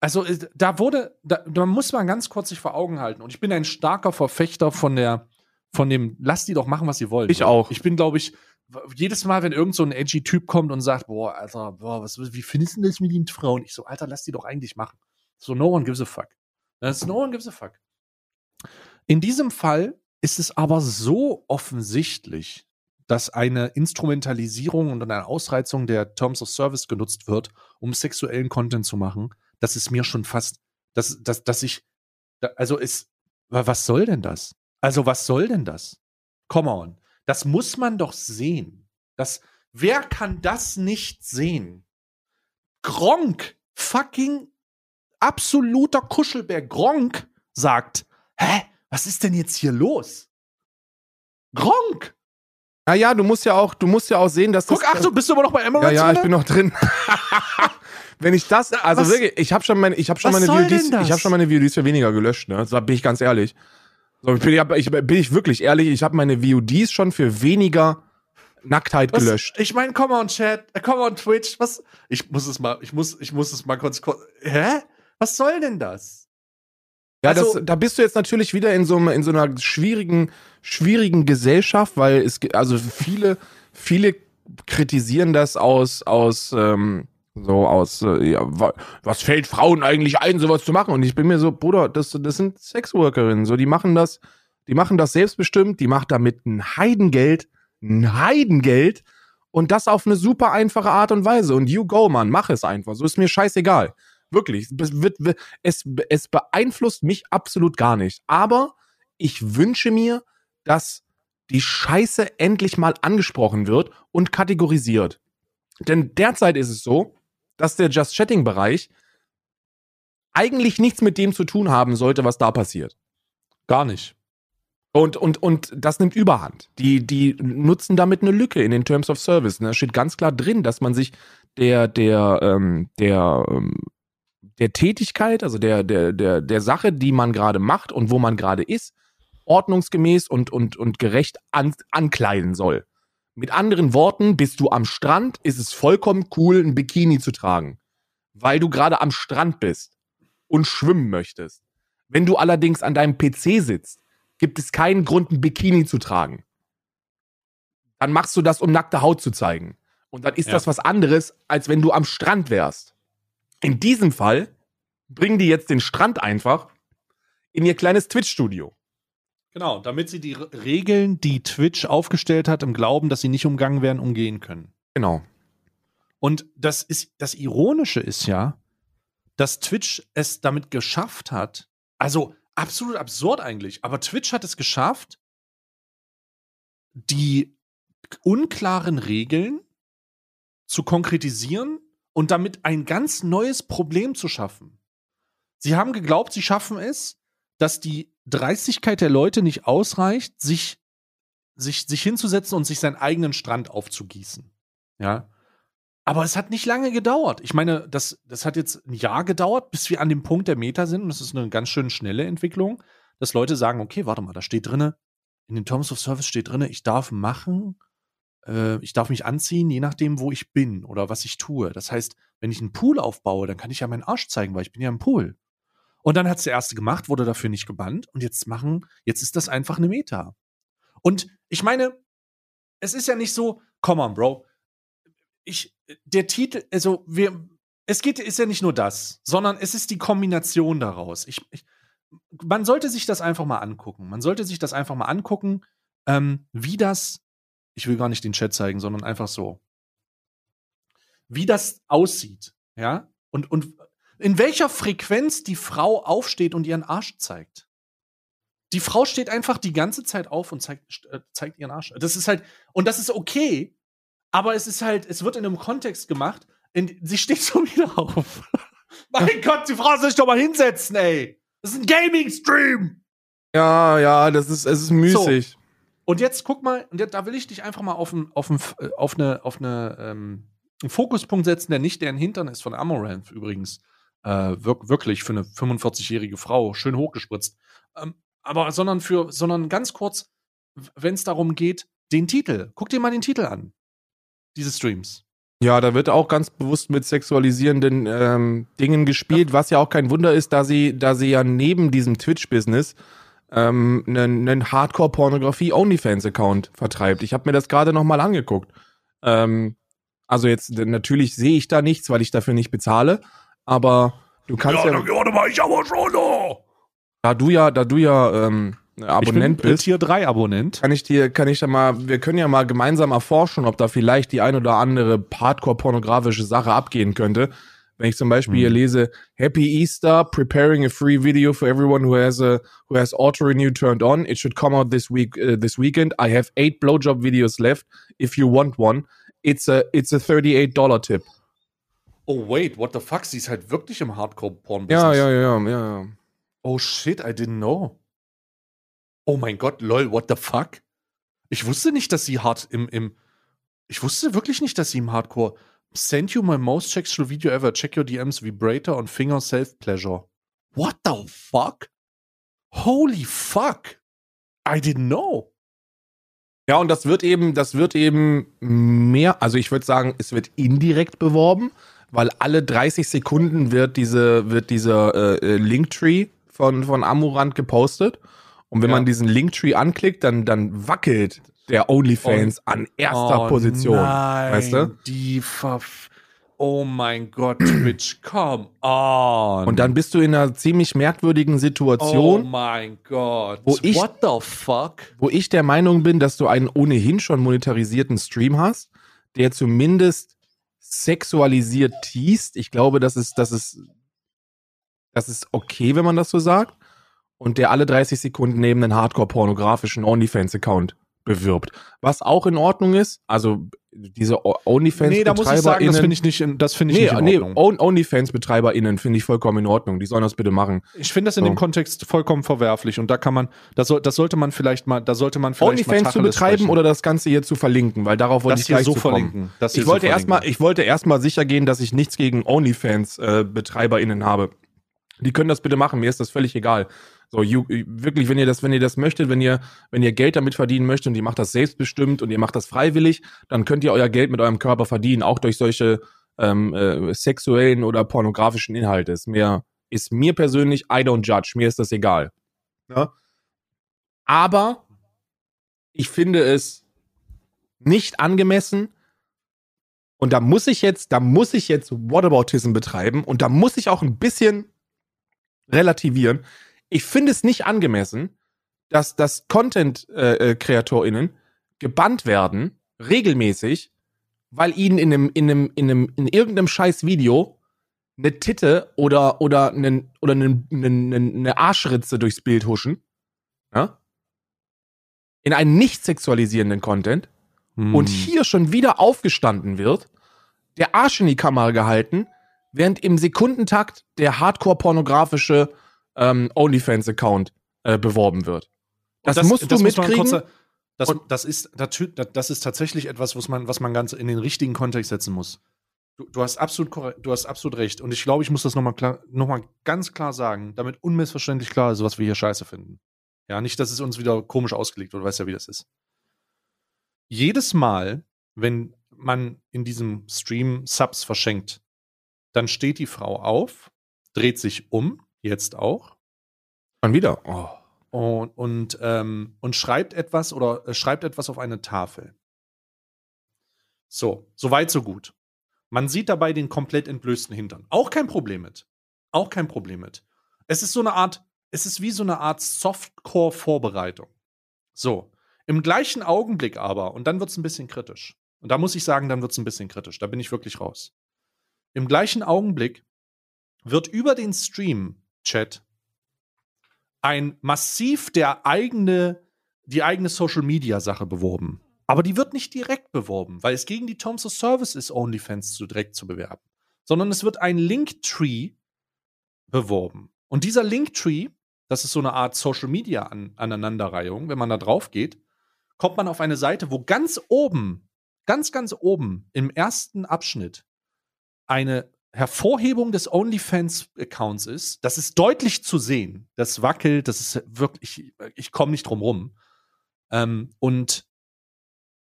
Also äh, da wurde, da, da muss man ganz kurz sich vor Augen halten. Und ich bin ein starker Verfechter von der, von dem, lass die doch machen, was sie wollen. Ich auch. Ich bin, glaube ich, jedes Mal, wenn irgend so ein edgy Typ kommt und sagt, boah, Alter, boah, was, wie findest du das mit den Frauen? Ich so, Alter, lass die doch eigentlich machen. So, no one gives a fuck. Das ist no one gives a fuck. In diesem Fall ist es aber so offensichtlich, dass eine Instrumentalisierung und eine Ausreizung der Terms of Service genutzt wird, um sexuellen Content zu machen, dass es mir schon fast, dass, dass, dass ich, also ist, wa- was soll denn das? Also was soll denn das? Come on. Das muss man doch sehen. Das, wer kann das nicht sehen? Gronk, fucking absoluter Kuschelbär Gronk sagt, hä, was ist denn jetzt hier los? Gronk! Naja, du musst ja auch, du musst ja auch sehen, dass das. Guck, ach, du bist du aber noch bei Ja, Emirates ja, ich drinne? bin noch drin. Wenn ich das, also Was- wirklich, ich habe schon meine, ich habe schon meine VODs, ich habe schon meine VODs für weniger gelöscht, ne? Da bin ich ganz ehrlich. So, ich bin, ich, bin ich wirklich ehrlich, ich habe meine VODs schon für weniger Nacktheit Was? gelöscht. Ich meine, come on Chat, come on Twitch, was? Ich muss es mal, ich muss, ich muss es mal kurz, kurz hä? Was soll denn das? Ja, also- das, da bist du jetzt natürlich wieder in so, in so einer schwierigen, schwierigen Gesellschaft, weil es, also viele, viele kritisieren das aus, aus, ähm, so aus, äh, ja, wa- was fällt Frauen eigentlich ein, sowas zu machen? Und ich bin mir so, Bruder, das, das sind Sexworkerinnen, so, die machen das, die machen das selbstbestimmt, die macht damit ein Heidengeld, ein Heidengeld und das auf eine super einfache Art und Weise. Und you go, Mann, mach es einfach. So ist mir scheißegal. Wirklich. Es, wird, es, es beeinflusst mich absolut gar nicht. Aber ich wünsche mir, dass die Scheiße endlich mal angesprochen wird und kategorisiert. Denn derzeit ist es so, dass der Just Chatting-Bereich eigentlich nichts mit dem zu tun haben sollte, was da passiert. Gar nicht. Und, und, und das nimmt Überhand. Die, die nutzen damit eine Lücke in den Terms of Service. Da steht ganz klar drin, dass man sich der, der, ähm, der, ähm, der Tätigkeit, also der, der, der, der Sache, die man gerade macht und wo man gerade ist, ordnungsgemäß und, und, und gerecht an, ankleiden soll. Mit anderen Worten, bist du am Strand, ist es vollkommen cool, ein Bikini zu tragen. Weil du gerade am Strand bist und schwimmen möchtest. Wenn du allerdings an deinem PC sitzt, gibt es keinen Grund, ein Bikini zu tragen. Dann machst du das, um nackte Haut zu zeigen. Und dann ist Ja. das was anderes, als wenn du am Strand wärst. In diesem Fall bringen die jetzt den Strand einfach in ihr kleines Twitch-Studio. Genau, damit sie die Regeln, die Twitch aufgestellt hat, im Glauben, dass sie nicht umgangen werden, umgehen können. Genau. Und das ist das Ironische ist ja, dass Twitch es damit geschafft hat, also absolut absurd eigentlich, aber Twitch hat es geschafft, die unklaren Regeln zu konkretisieren und damit ein ganz neues Problem zu schaffen. Sie haben geglaubt, sie schaffen es, dass die Dreistigkeit der Leute nicht ausreicht, sich, sich, sich hinzusetzen und sich seinen eigenen Strand aufzugießen. Ja. Aber es hat nicht lange gedauert. Ich meine, das, das hat jetzt ein Jahr gedauert, bis wir an dem Punkt der Meta sind. Und das ist eine ganz schön schnelle Entwicklung, dass Leute sagen, okay, warte mal, da steht drinne, in den Terms of Service steht drinne, ich darf machen, äh, ich darf mich anziehen, je nachdem, wo ich bin oder was ich tue. Das heißt, wenn ich einen Pool aufbaue, dann kann ich ja meinen Arsch zeigen, weil ich bin ja im Pool. Und dann hat es der erste gemacht, wurde dafür nicht gebannt und jetzt machen, jetzt ist das einfach eine Meta. Und ich meine, es ist ja nicht so, come on, Bro. Ich, der Titel, also wir, es geht, ist ja nicht nur das, sondern es ist die Kombination daraus. Ich, ich, man sollte sich das einfach mal angucken. Man sollte sich das einfach mal angucken, ähm, wie das, ich will gar nicht den Chat zeigen, sondern einfach so, wie das aussieht, ja, und, und in welcher Frequenz die Frau aufsteht und ihren Arsch zeigt. Die Frau steht einfach die ganze Zeit auf und zeigt, äh, zeigt ihren Arsch. Das ist halt, und das ist okay, aber es ist halt, es wird in einem Kontext gemacht, in, sie steht schon wieder auf. mein Gott, die Frau soll sich doch mal hinsetzen, ey. Das ist ein Gaming-Stream. Ja, ja, das ist, es ist müßig. So. Und jetzt guck mal, und da will ich dich einfach mal auf, ein, auf, ein, auf eine, auf eine ähm, einen Fokuspunkt setzen, der nicht deren Hintern ist, von Amaranth übrigens. Äh, wirk wirklich für eine 45-jährige Frau, schön hochgespritzt. Ähm, aber sondern für, sondern ganz kurz, wenn es darum geht, den Titel. Guck dir mal den Titel an. Diese Streams. Ja, da wird auch ganz bewusst mit sexualisierenden ähm, Dingen gespielt, was ja auch kein Wunder ist, da sie, da sie ja neben diesem Twitch-Business ähm, einen, einen Hardcore-Pornografie-Onlyfans-Account vertreibt. Ich habe mir das gerade nochmal angeguckt. Ähm, also jetzt natürlich sehe ich da nichts, weil ich dafür nicht bezahle, aber du kannst ja. Ja, warte mal, ich aber schon noch. Da du ja, da du ja ähm, Abonnent ich bin, bist. Tier 3 Abonnent. Kann ich dir, kann ich da mal, wir können ja mal gemeinsam erforschen, ob da vielleicht die ein oder andere Hardcore-pornografische Sache abgehen könnte. Wenn ich zum Beispiel hm. hier lese, Happy Easter, preparing a free video for everyone who has a who has auto renew turned on. It should come out this week uh, this weekend. I have eight blowjob videos left. If you want one, it's a it's a 38 Dollar Tip. Oh wait, what the fuck? Sie ist halt wirklich im Hardcore-Porn-Business. Ja, ja, ja, ja, ja. Oh shit, I didn't know. Oh mein Gott, lol, what the fuck? Ich wusste nicht, dass sie hart im, im. Ich wusste wirklich nicht, dass sie im Hardcore. Send you my most sexual video ever. Check your DMs, Vibrator und Finger Self Pleasure. What the fuck? Holy fuck. I didn't know. Ja, und das wird eben, das wird eben mehr, also ich würde sagen, es wird indirekt beworben, weil alle 30 Sekunden wird diese, wird dieser äh, äh, Linktree von, von Amurant gepostet. Und wenn ja. man diesen Linktree anklickt, dann, dann wackelt der OnlyFans oh, an erster oh Position. Nein, weißt du? Die Verf Oh mein Gott, Twitch, come on. Und dann bist du in einer ziemlich merkwürdigen Situation. Oh mein Gott. Wo ich, What the fuck? Wo ich der Meinung bin, dass du einen ohnehin schon monetarisierten Stream hast, der zumindest sexualisiert teast. Ich glaube, das ist, das ist, das ist okay, wenn man das so sagt. Und der alle 30 Sekunden neben einen hardcore-pornografischen OnlyFans-Account bewirbt. Was auch in Ordnung ist, also diese OnlyFans Nee, da muss ich sagen, das finde ich nicht in, das finde ich nee, nicht in Ordnung. Nee, OnlyFans BetreiberInnen finde ich vollkommen in Ordnung. Die sollen das bitte machen. Ich finde das in so. dem Kontext vollkommen verwerflich und da kann man das, soll, das sollte man vielleicht mal da sollte man vielleicht OnlyFans zu betreiben sprechen. oder das ganze hier zu verlinken, weil darauf wollte das ich gleich so verlinken. Das ich wollte so erstmal ich wollte erstmal sicher gehen, dass ich nichts gegen OnlyFans äh, habe. Die können das bitte machen, mir ist das völlig egal. So, you, wirklich, wenn ihr das, wenn ihr das möchtet, wenn ihr, wenn ihr Geld damit verdienen möchtet und ihr macht das selbstbestimmt und ihr macht das freiwillig, dann könnt ihr euer Geld mit eurem Körper verdienen, auch durch solche ähm, äh, sexuellen oder pornografischen Inhalte. Ist mir, ist mir persönlich, I don't judge, mir ist das egal. Ja? Aber ich finde es nicht angemessen, und da muss ich jetzt, da muss ich jetzt Whataboutism betreiben und da muss ich auch ein bisschen relativieren ich finde es nicht angemessen, dass, dass Content-KreatorInnen äh, äh gebannt werden, regelmäßig, weil ihnen in einem, in einem, in einem, in irgendeinem scheiß Video eine Titte oder, oder, einen, oder einen, einen, eine Arschritze durchs Bild huschen. Ja? In einen nicht sexualisierenden Content. Hm. Und hier schon wieder aufgestanden wird, der Arsch in die Kamera gehalten, während im Sekundentakt der hardcore-pornografische ähm, OnlyFans-Account äh, beworben wird. Das, das, musst das du mitkriegen. Kurz, das, das, ist, das ist tatsächlich etwas, was man, was man ganz in den richtigen Kontext setzen muss. Du, du, hast absolut du hast absolut recht. Und ich glaube, ich muss das nochmal noch ganz klar sagen, damit unmissverständlich klar ist, was wir hier scheiße finden. Ja, nicht, dass es uns wieder komisch ausgelegt wird, du weißt ja, wie das ist. Jedes Mal, wenn man in diesem Stream Subs verschenkt, dann steht die Frau auf, dreht sich um, jetzt auch, Schon wieder. Oh. und, und, ähm, und schreibt etwas oder äh, schreibt etwas auf eine Tafel. So, so weit, so gut. Man sieht dabei den komplett entblößten Hintern. Auch kein Problem mit. Auch kein Problem mit. Es ist so eine Art, es ist wie so eine Art Softcore-Vorbereitung. So, im gleichen Augenblick aber, und dann wird es ein bisschen kritisch. Und da muss ich sagen, dann wird es ein bisschen kritisch. Da bin ich wirklich raus. Im gleichen Augenblick wird über den Stream-Chat ein massiv der eigene, die eigene Social-Media-Sache beworben. Aber die wird nicht direkt beworben, weil es gegen die Terms of Service ist, OnlyFans zu direkt zu bewerben. Sondern es wird ein Linktree beworben. Und dieser Linktree, das ist so eine Art Social Media -An Aneinanderreihung, wenn man da drauf geht, kommt man auf eine Seite, wo ganz oben, ganz, ganz oben im ersten Abschnitt eine Hervorhebung des OnlyFans-Accounts ist. Das ist deutlich zu sehen. Das wackelt, das ist wirklich, ich komme nicht drum rum. Ähm, und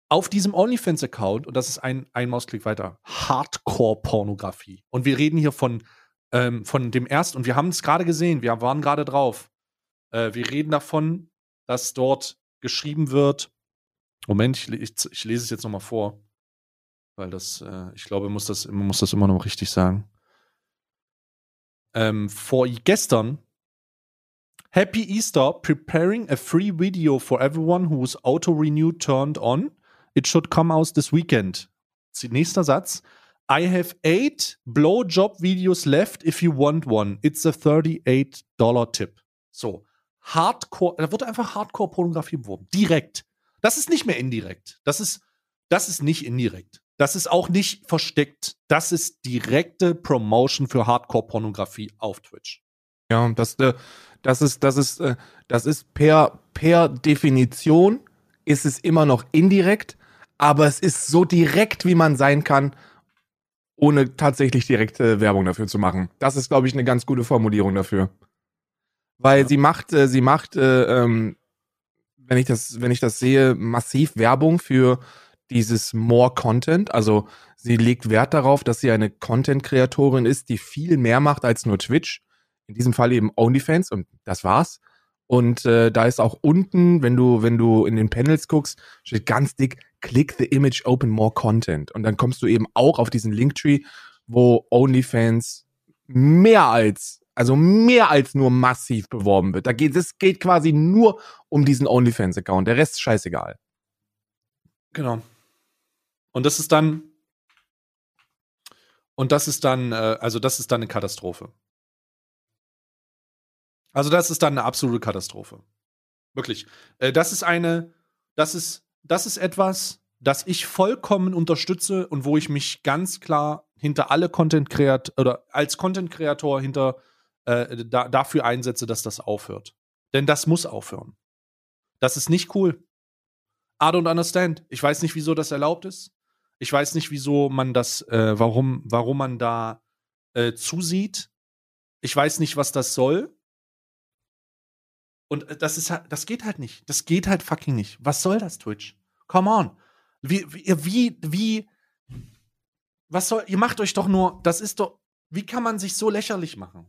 auf diesem OnlyFans-Account, und das ist ein, ein Mausklick weiter, Hardcore-Pornografie. Und wir reden hier von, ähm, von dem ersten, und wir haben es gerade gesehen, wir waren gerade drauf. Äh, wir reden davon, dass dort geschrieben wird, Moment, ich, ich, ich lese es jetzt nochmal vor, weil das, äh, ich glaube, muss das, man muss das immer noch richtig sagen. Ähm, vor gestern Happy Easter, preparing a free video for everyone whose auto-renew turned on. It should come out this weekend. Nächster Satz. I have eight blowjob videos left if you want one. It's a $38 tip. So. Hardcore, da wird einfach Hardcore-Pornografie beworben. Direkt. Das ist nicht mehr indirekt. Das ist, das ist nicht indirekt. Das ist auch nicht versteckt. Das ist direkte Promotion für Hardcore-Pornografie auf Twitch. Ja, das, äh, das ist, das ist, äh, das ist per, per Definition ist es immer noch indirekt, aber es ist so direkt, wie man sein kann, ohne tatsächlich direkte Werbung dafür zu machen. Das ist, glaube ich, eine ganz gute Formulierung dafür. Weil Ja. sie macht, äh, sie macht, äh, ähm, wenn ich das, wenn ich das sehe, massiv Werbung für dieses More Content. Also sie legt Wert darauf, dass sie eine Content-Kreatorin ist, die viel mehr macht als nur Twitch. In diesem Fall eben OnlyFans und das war's. Und äh, da ist auch unten, wenn du, wenn du in den Panels guckst, steht ganz dick, click the image, open more content. Und dann kommst du eben auch auf diesen Linktree, wo OnlyFans mehr als, also mehr als nur massiv beworben wird. Da geht, es geht quasi nur um diesen OnlyFans-Account. Der Rest ist scheißegal. Genau. Und das ist dann. Und das ist dann, äh, also das ist dann eine Katastrophe. Also das ist dann eine absolute Katastrophe. Wirklich. Äh, das ist eine, das ist, das ist etwas, das ich vollkommen unterstütze und wo ich mich ganz klar hinter alle Content Kreat oder als Content Kreator hinter äh, da, dafür einsetze, dass das aufhört. Denn das muss aufhören. Das ist nicht cool. I don't understand. Ich weiß nicht, wieso das erlaubt ist. Ich weiß nicht, wieso man das, äh, warum, warum man da äh, zusieht. Ich weiß nicht, was das soll. Und äh, das ist das geht halt nicht. Das geht halt fucking nicht. Was soll das, Twitch? Come on. Wie, wie, wie, was soll, ihr macht euch doch nur, das ist doch, wie kann man sich so lächerlich machen?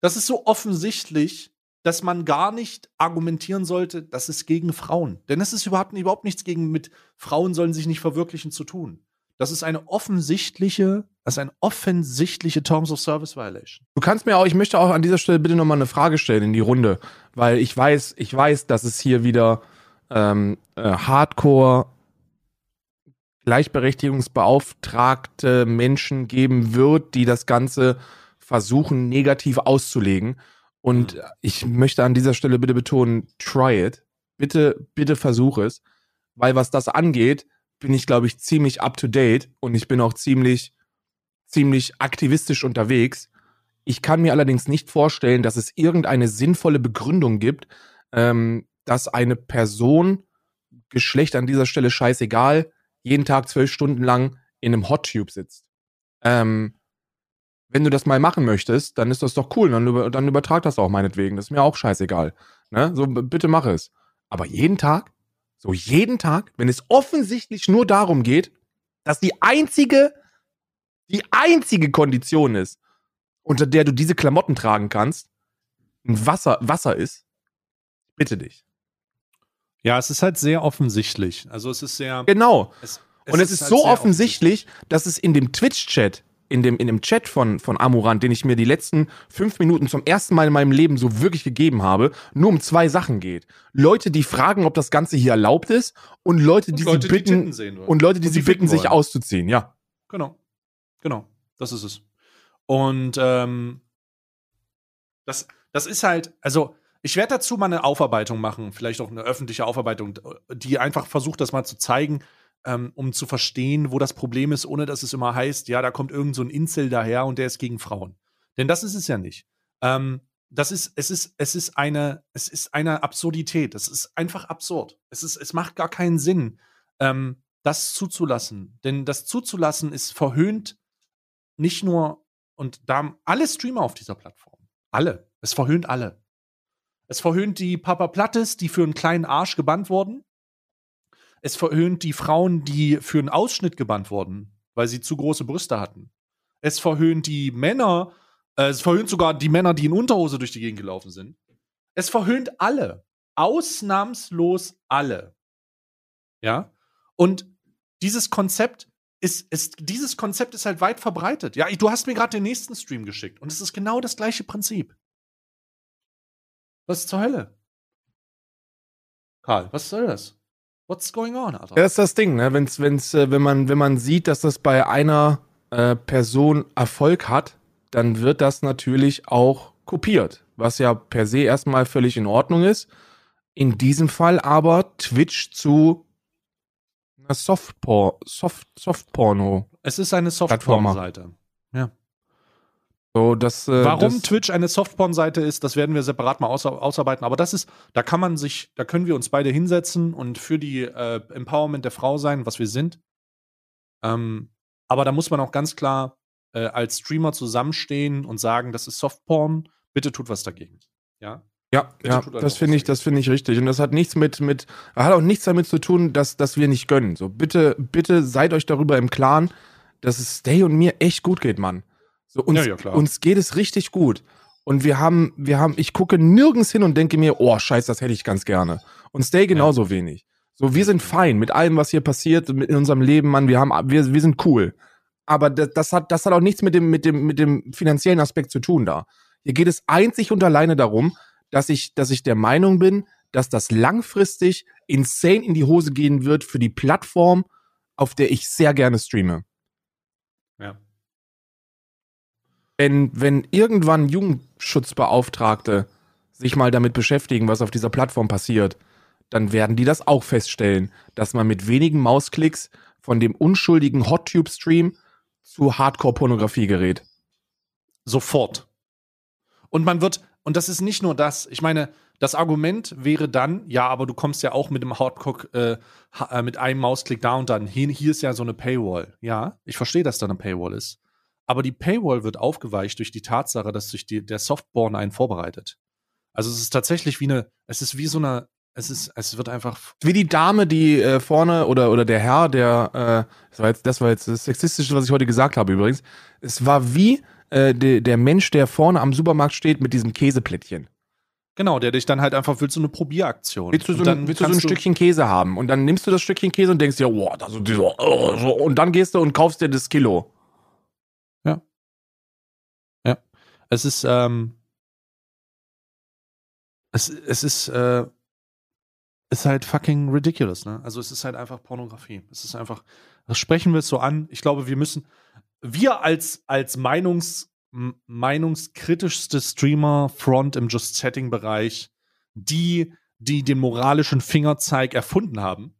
Das ist so offensichtlich, dass man gar nicht argumentieren sollte, das ist gegen Frauen. Denn es ist überhaupt, überhaupt nichts gegen mit Frauen sollen sich nicht verwirklichen zu tun. Das ist eine offensichtliche, das ist eine offensichtliche Terms of Service Violation. Du kannst mir auch, ich möchte auch an dieser Stelle bitte nochmal eine Frage stellen in die Runde, weil ich weiß, ich weiß, dass es hier wieder ähm, äh, Hardcore gleichberechtigungsbeauftragte Menschen geben wird, die das Ganze versuchen, negativ auszulegen. Und ich möchte an dieser Stelle bitte betonen, try it. Bitte, bitte versuch es. Weil was das angeht, bin ich, glaube ich, ziemlich up to date und ich bin auch ziemlich, ziemlich aktivistisch unterwegs. Ich kann mir allerdings nicht vorstellen, dass es irgendeine sinnvolle Begründung gibt, ähm, dass eine Person, Geschlecht an dieser Stelle scheißegal, jeden Tag zwölf Stunden lang in einem Hot Tube sitzt. Ähm, wenn du das mal machen möchtest, dann ist das doch cool. Dann, über, dann übertrag das auch meinetwegen. Das ist mir auch scheißegal. Ne? So, bitte mach es. Aber jeden Tag? So jeden Tag, wenn es offensichtlich nur darum geht, dass die einzige, die einzige Kondition ist, unter der du diese Klamotten tragen kannst, ein Wasser, Wasser ist, bitte dich. Ja, es ist halt sehr offensichtlich. Also es ist sehr. Genau. Es, Und es ist, halt so sehr offensichtlich, dass es in dem Twitch-Chat, in dem, in dem Chat von, von Amurant, den ich mir die letzten fünf Minuten zum ersten Mal in meinem Leben so wirklich gegeben habe, nur um zwei Sachen geht. Leute, die fragen, ob das Ganze hier erlaubt ist und Leute, die Und Leute, sie die bitten, wollen. und Leute, die Und sie die bitten, ficken sich auszuziehen, ja. Genau. Genau. Das ist es. Und ähm, das, das ist halt, also ich werde dazu mal eine Aufarbeitung machen, vielleicht auch eine öffentliche Aufarbeitung, die einfach versucht, das mal zu zeigen, ähm, um zu verstehen, wo das Problem ist, ohne dass es immer heißt, ja, da kommt irgend so ein Insel daher und der ist gegen Frauen. Denn das ist es ja nicht. Ähm, das ist, es ist, es ist eine, es ist eine Absurdität. Es ist einfach absurd. Es ist, es macht gar keinen Sinn, ähm, das zuzulassen. Denn das zuzulassen ist verhöhnt nicht nur, und da haben alle Streamer auf dieser Plattform. Alle. Es verhöhnt alle. Es verhöhnt die Papa Plattes, die für einen kleinen Arsch gebannt wurden. Es verhöhnt die Frauen, die für einen Ausschnitt gebannt wurden, weil sie zu große Brüste hatten. Es verhöhnt die Männer, äh, es verhöhnt sogar die Männer, die in Unterhose durch die Gegend gelaufen sind. Es verhöhnt alle. Ausnahmslos alle. Ja? Und dieses Konzept ist, ist, dieses Konzept ist halt weit verbreitet. Ja, du hast mir gerade den nächsten Stream geschickt und es ist genau das gleiche Prinzip. Was zur Hölle? Karl, was soll das? What's going on, Alter? Das ist das Ding, ne? Wenn's, wenn's, äh, wenn, man, wenn man sieht, dass das bei einer äh, Person Erfolg hat, dann wird das natürlich auch kopiert. Was ja per se erstmal völlig in Ordnung ist. In diesem Fall aber Twitch zu einer Softpor Soft Softporno. Es ist eine Plattformer. Softporn-Seite. So, das, äh, Warum das, Twitch eine Softporn-Seite ist, das werden wir separat mal aus ausarbeiten. Aber das ist, da kann man sich, da können wir uns beide hinsetzen und für die äh, Empowerment der Frau sein, was wir sind. Ähm, aber da muss man auch ganz klar äh, als Streamer zusammenstehen und sagen, das ist Softporn, bitte tut was dagegen. Ja. Ja, ja das finde ich, das finde ich richtig. Und das hat nichts mit, mit, hat auch nichts damit zu tun, dass, dass wir nicht gönnen. So, bitte, bitte seid euch darüber im Klaren, dass es Stay und mir echt gut geht, Mann. So, uns, Ja, ja, klar. uns geht es richtig gut. Und wir haben, wir haben, ich gucke nirgends hin und denke mir, oh, scheiße, das hätte ich ganz gerne. Und Stay genauso wenig. So, wir sind fein mit allem, was hier passiert mit in unserem Leben, Mann. Wir haben, wir, wir sind cool. Aber das, das hat, das hat auch nichts mit dem, mit dem, mit dem finanziellen Aspekt zu tun da. Hier geht es einzig und alleine darum, dass ich, dass ich der Meinung bin, dass das langfristig insane in die Hose gehen wird für die Plattform, auf der ich sehr gerne streame. Ja. Wenn, wenn irgendwann Jugendschutzbeauftragte sich mal damit beschäftigen, was auf dieser Plattform passiert, dann werden die das auch feststellen, dass man mit wenigen Mausklicks von dem unschuldigen HotTube-Stream zu Hardcore-Pornografie gerät. Sofort. Und man wird, und das ist nicht nur das, ich meine, das Argument wäre dann, ja, aber du kommst ja auch mit dem Hardcore, äh, äh, mit einem Mausklick da und dann. Hier, hier ist ja so eine Paywall. Ja, ich verstehe, dass da eine Paywall ist. Aber die Paywall wird aufgeweicht durch die Tatsache, dass sich die, der Softborn einen vorbereitet. Also es ist tatsächlich wie eine, es ist wie so eine, es ist, es wird einfach, Wie die Dame, die äh, vorne oder, oder der Herr, der, äh, das war jetzt das, war jetzt das Sexistische, was ich heute gesagt habe übrigens. Es war wie äh, de, der Mensch, der vorne am Supermarkt steht mit diesem Käseplättchen. genau, der dich dann halt einfach, willst du eine Probieraktion. Willst du so, ein, willst du so ein Stückchen Käse haben? Und dann nimmst du das Stückchen Käse und denkst dir, wow, das ist dieser, so. und dann gehst du und kaufst dir das Kilo. Es ist, ähm, es, es ist, äh, ist halt fucking ridiculous, ne? Also es ist halt einfach Pornografie. Es ist einfach, das sprechen wir es so an. Ich glaube, wir müssen, wir als, als Meinungs, meinungskritischste Streamer-Front im Just-Setting-Bereich, die, die den moralischen Fingerzeig erfunden haben,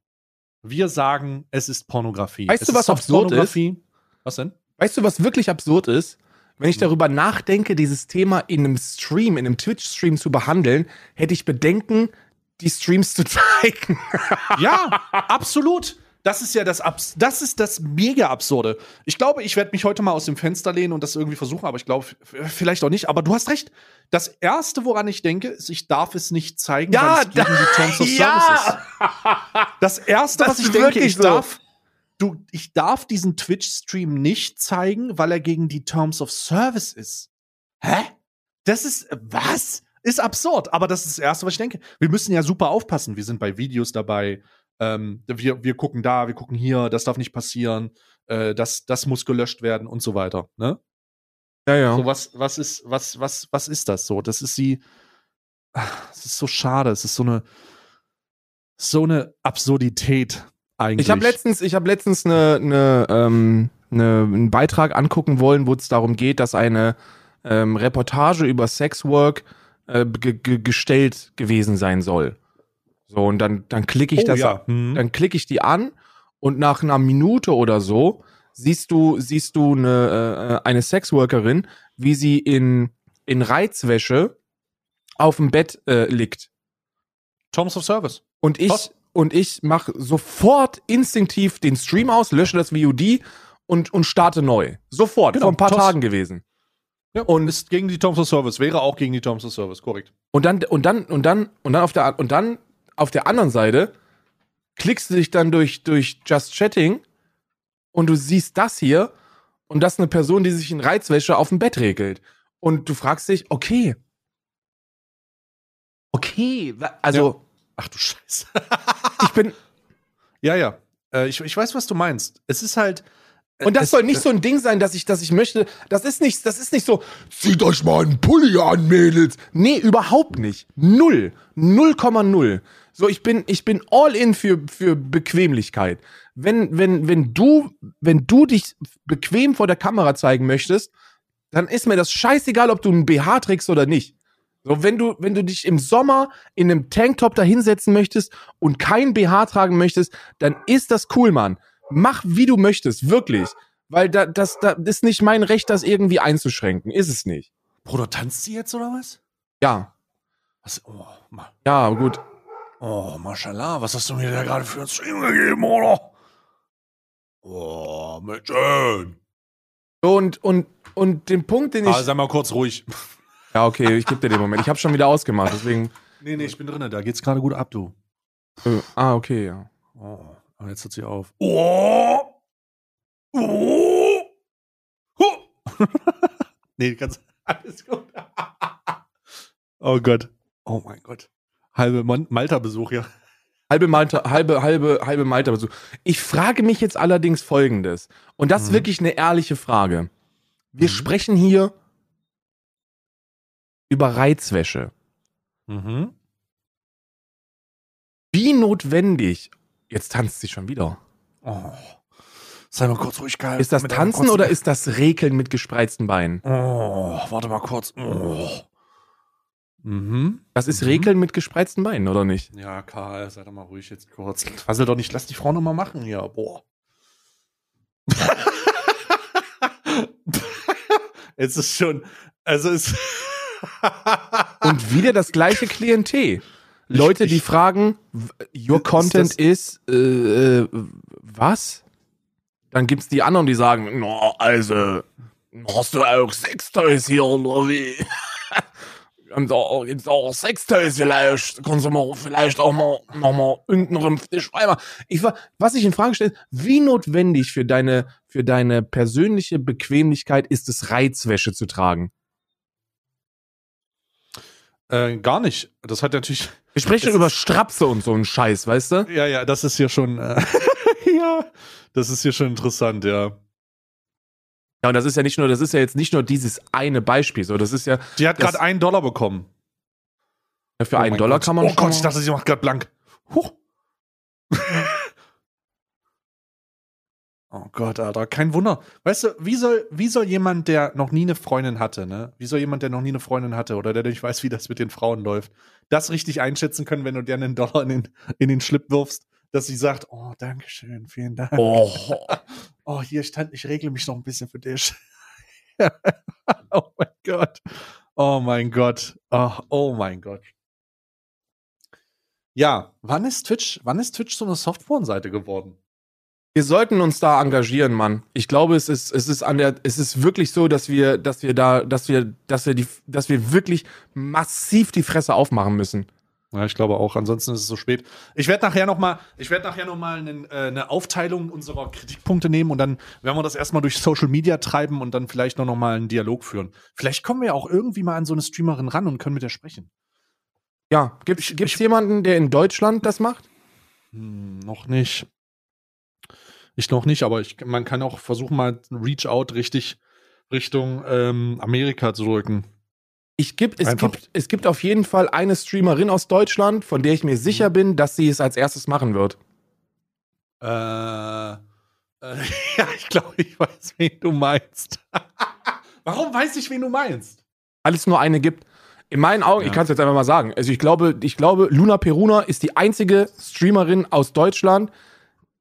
wir sagen, es ist Pornografie. Weißt es du, was ist absurd Softpornografie. Was denn? Weißt du, was wirklich absurd ist? Wenn ich darüber nachdenke, dieses Thema in einem Stream, in einem Twitch-Stream zu behandeln, hätte ich Bedenken, die Streams zu zeigen. Ja, absolut. Das ist ja das Abs das ist das mega absurde. Ich glaube, ich werde mich heute mal aus dem Fenster lehnen und das irgendwie versuchen, aber ich glaube vielleicht auch nicht, aber du hast recht. Das erste, woran ich denke, ist, ich darf es nicht zeigen, Ja, weil es gegen die Terms of ja. Service ist. Das erste, Das was ich denke, ich so. darf du ich darf diesen Twitch Stream nicht zeigen, weil er gegen die Terms of Service ist. Hä? Das ist was? Ist absurd, aber das ist das erste, was ich denke. Wir müssen ja super aufpassen. Wir sind bei Videos dabei. Ähm, wir, wir gucken da, wir gucken hier, das darf nicht passieren, äh, das, das muss gelöscht werden und so weiter. Ne? Ja, ja. So, was, was ist, was, was, was ist das so? Das ist sie. Es ist so schade. Es ist so eine, so eine Absurdität eigentlich. Ich habe letztens, ich habe letztens eine, eine, ähm, eine, einen Beitrag angucken wollen, wo es darum geht, dass eine ähm, Reportage über Sexwork äh, ge ge gestellt gewesen sein soll. So und dann dann klicke ich oh, das, ja. Hm. dann klicke ich die an und nach einer Minute oder so siehst du siehst du eine äh, eine Sexworkerin, wie sie in in Reizwäsche auf dem Bett äh, liegt. Terms of Service. Und ich, Top. Und ich mache sofort instinktiv den Stream aus, lösche das VOD und, und starte neu. Sofort, Genau, vor ein paar Toss. Tagen gewesen. Ja, und ist gegen die Terms of Service. Wäre auch gegen die Terms of Service, korrekt. Und dann, und dann, und dann, und dann auf der, und dann auf der anderen Seite klickst du dich dann durch, durch Just Chatting und du siehst das hier und das ist eine Person, die sich in Reizwäsche auf dem Bett regelt. Und du fragst dich, okay. Okay, also Ach du Scheiße. ich bin, ja, ja. Äh, ich, ich weiß, was du meinst. Es ist halt. Und das es, soll nicht so ein Ding sein, dass ich, dass ich möchte. Das ist nicht, das ist nicht so. Zieht euch mal einen Pulli an, Mädels. Nee, überhaupt nicht. Null. 0,0. So, ich bin, ich bin all in für, für Bequemlichkeit. Wenn, wenn, wenn du, wenn du dich bequem vor der Kamera zeigen möchtest, dann ist mir das scheißegal, ob du einen BH trägst oder nicht. So, wenn du, wenn du dich im Sommer in einem Tanktop da hinsetzen möchtest und kein BH tragen möchtest, dann ist das cool, Mann. Mach, wie du möchtest, wirklich. Weil da, das, da ist nicht mein Recht, das irgendwie einzuschränken. Ist es nicht. Bruder, tanzt sie jetzt oder was? Ja. was oh, ma, Ja, gut. oh, mashallah, was hast du mir da gerade für einen Stream gegeben, oder? Oh, Mädchen. Und, und, und den Punkt, den ich. Ah, sei mal kurz ruhig. Ja, okay, ich gebe dir den Moment. Ich habe schon wieder ausgemacht, deswegen. Nee, nee, ich bin drinne. Da geht's gerade gut ab, du. Äh, ah, okay, ja. Oh, aber jetzt hört sie auf. Oh! Oh! oh. nee, ganz alles gut. oh Gott. Oh mein Gott. Halbe Malta-Besuch, ja. Halbe Malta, halbe, halbe, halbe Malta Besuch. Ich frage mich jetzt allerdings folgendes. Und das ist Mhm. wirklich eine ehrliche Frage. Wir Mhm. sprechen hier über Reizwäsche. Mhm. Wie notwendig, jetzt tanzt sie schon wieder. Oh. Sei mal kurz ruhig, geil. Ist das Tanzen oder ist das Rekeln mit gespreizten Beinen? Oh, warte mal kurz. Oh. Mhm. Das ist Mhm. Rekeln mit gespreizten Beinen, oder nicht? Ja, Karl, sei doch mal ruhig jetzt kurz. Fassel doch nicht, lass die Frau noch mal machen hier. Boah. es ist schon, also es. Und wieder das gleiche Klientel. Leute, die fragen, your content is, äh, äh, was? Dann gibt's die anderen, die sagen, no, also, hast du auch Sextoys hier oder wie? Und da gibt's auch Sextoys vielleicht, kannst du mal vielleicht auch mal nochmal unten rum schreiben. Ich war, was ich in Frage stelle, wie notwendig für deine, für deine persönliche Bequemlichkeit ist es, Reizwäsche zu tragen? Äh, gar nicht. Das hat natürlich. Wir sprechen über Strapse und so einen Scheiß, weißt du? Ja, ja, das ist hier schon. Äh, ja, das ist hier schon interessant, ja. Ja, und das ist ja nicht nur, das ist ja jetzt nicht nur dieses eine Beispiel, so, das ist ja Die hat gerade einen Dollar bekommen. für Oh einen Dollar Gott. kann man Oh Gott, ich dachte, sie macht gerade blank. Huch. Oh Gott, Alter, kein Wunder. Weißt du, wie soll, wie soll jemand, der noch nie eine Freundin hatte, ne? Wie soll jemand, der noch nie eine Freundin hatte oder der nicht weiß, wie das mit den Frauen läuft, das richtig einschätzen können, wenn du dir einen Dollar in den, in den Schlip wirfst, dass sie sagt, oh, danke schön, vielen Dank. Oh, Oh, hier stand, ich regle mich noch ein bisschen für dich. oh mein Gott. Oh mein Gott. Oh, oh mein Gott. Ja, wann ist Twitch, wann ist Twitch so eine Softporn-Seite geworden? Wir sollten uns da engagieren, Mann. Ich glaube, es ist, es ist an der, es ist wirklich so, dass wir, dass wir da, dass wir, dass wir die, dass wir wirklich massiv die Fresse aufmachen müssen. Ja, ich glaube auch. Ansonsten ist es so spät. Ich werde nachher noch mal, ich werde nachher noch mal einen, äh, eine Aufteilung unserer Kritikpunkte nehmen und dann werden wir das erstmal durch Social Media treiben und dann vielleicht noch, noch mal einen Dialog führen. Vielleicht kommen wir ja auch irgendwie mal an so eine Streamerin ran und können mit der sprechen. Ja, gibt es jemanden, der in Deutschland das macht? Hm, noch nicht. Ich noch nicht, aber ich, man kann auch versuchen, mal Reach Out richtig Richtung ähm, Amerika zu drücken. Ich gibt, es, gibt, es gibt auf jeden Fall eine Streamerin aus Deutschland, von der ich mir sicher bin, dass sie es als erstes machen wird. Äh, äh ja, ich glaube, ich weiß, wen du meinst. Warum weiß ich, wen du meinst? Weil es nur eine gibt. In meinen Augen, ja. ich kann es jetzt einfach mal sagen. Also ich glaube, ich glaube, Luna Peruna ist die einzige Streamerin aus Deutschland,